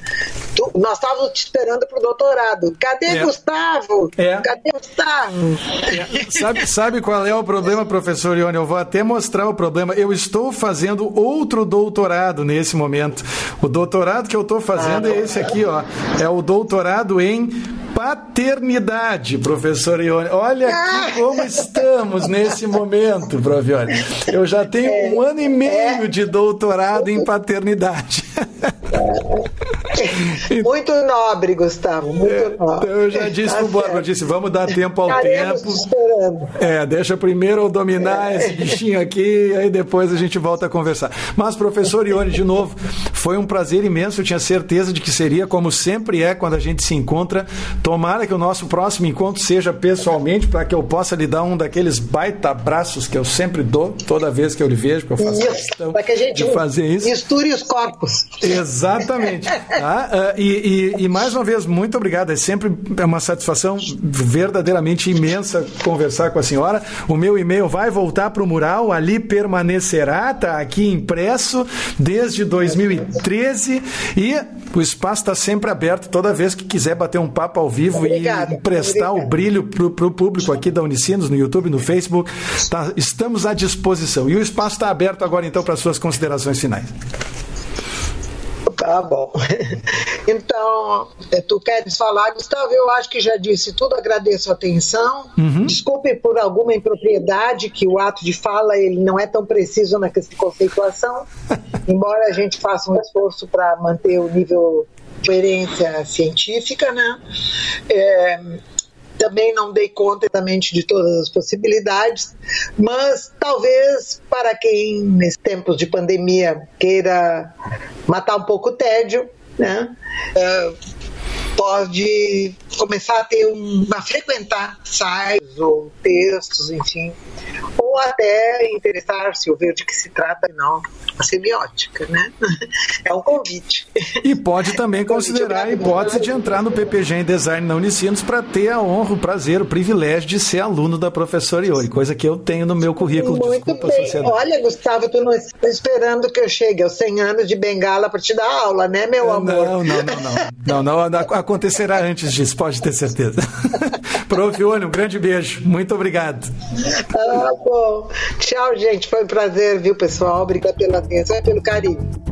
Tu, nós estávamos te esperando pro doutorado. Cadê é. Gustavo? É. Cadê Gustavo? É. Sabe, sabe qual é o problema, professor Ione? Eu vou até mostrar o problema. Eu estou fazendo outro doutorado nesse momento. O doutorado que eu estou fazendo ah, é esse aqui, ó. É o doutorado em paternidade, professor Ione. Olha aqui como estamos nesse momento, prof. Ione. Eu já tenho um ano e meio de doutorado em paternidade. Muito nobre, Gustavo, muito é, nobre. Então eu já disse tá pro Borba, eu disse, vamos dar tempo ao Estaremos tempo. Esperando. É, deixa primeiro eu dominar é. esse bichinho aqui, e aí depois a gente volta a conversar. Mas, professor Ione, de novo, foi um prazer imenso, eu tinha certeza de que seria, como sempre é quando a gente se encontra. Tomara que o nosso próximo encontro seja pessoalmente, para que eu possa lhe dar um daqueles baita abraços que eu sempre dou, toda vez que eu lhe vejo, porque eu faço isso, questão que a gente de fazer isso. Misture os corpos. Exatamente. Tá? Uh, e, e, e, mais uma vez, muito obrigado. É sempre uma satisfação verdadeiramente imensa conversar com a senhora. O meu e-mail vai voltar para o mural, ali permanecerá, está aqui impresso desde 2013 e o espaço está sempre aberto toda vez que quiser bater um papo ao vivo Obrigada. e emprestar Obrigada. o brilho para o público aqui da Unicinos, no YouTube, no Facebook. Tá, estamos à disposição. E o espaço está aberto agora, então, para suas considerações finais. Tá bom. Então, é, tu queres falar, Gustavo? Eu acho que já disse tudo, agradeço a atenção. Uhum. Desculpe por alguma impropriedade, que o ato de fala ele não é tão preciso na conceituação, embora a gente faça um esforço para manter o nível de coerência científica, né? É, também não dei conta exatamente de todas as possibilidades, mas talvez para quem, nesses tempos de pandemia, queira matar um pouco o tédio, né? Uh, pode começar a ter um, a frequentar sites ou textos, enfim, ou até interessar-se ou ver de que se trata, não, a semiótica, né? É um convite. E pode também considerar a hipótese de entrar no PPG em Design na Unicinos para ter a honra, o prazer, o privilégio de ser aluno da professora Iori, coisa que eu tenho no meu currículo. Muito Desculpa, bem. Sociedade. Olha, Gustavo, tu não está esperando que eu chegue aos 100 anos de bengala para te dar aula, né, meu amor? Não, não, não, não. não, não acontecerá antes disso, pode ter certeza. Prof. Ione, um grande beijo. Muito obrigado. Ah, bom. Tchau, gente. Foi um prazer, viu, pessoal? Obrigada pela atenção e pelo carinho.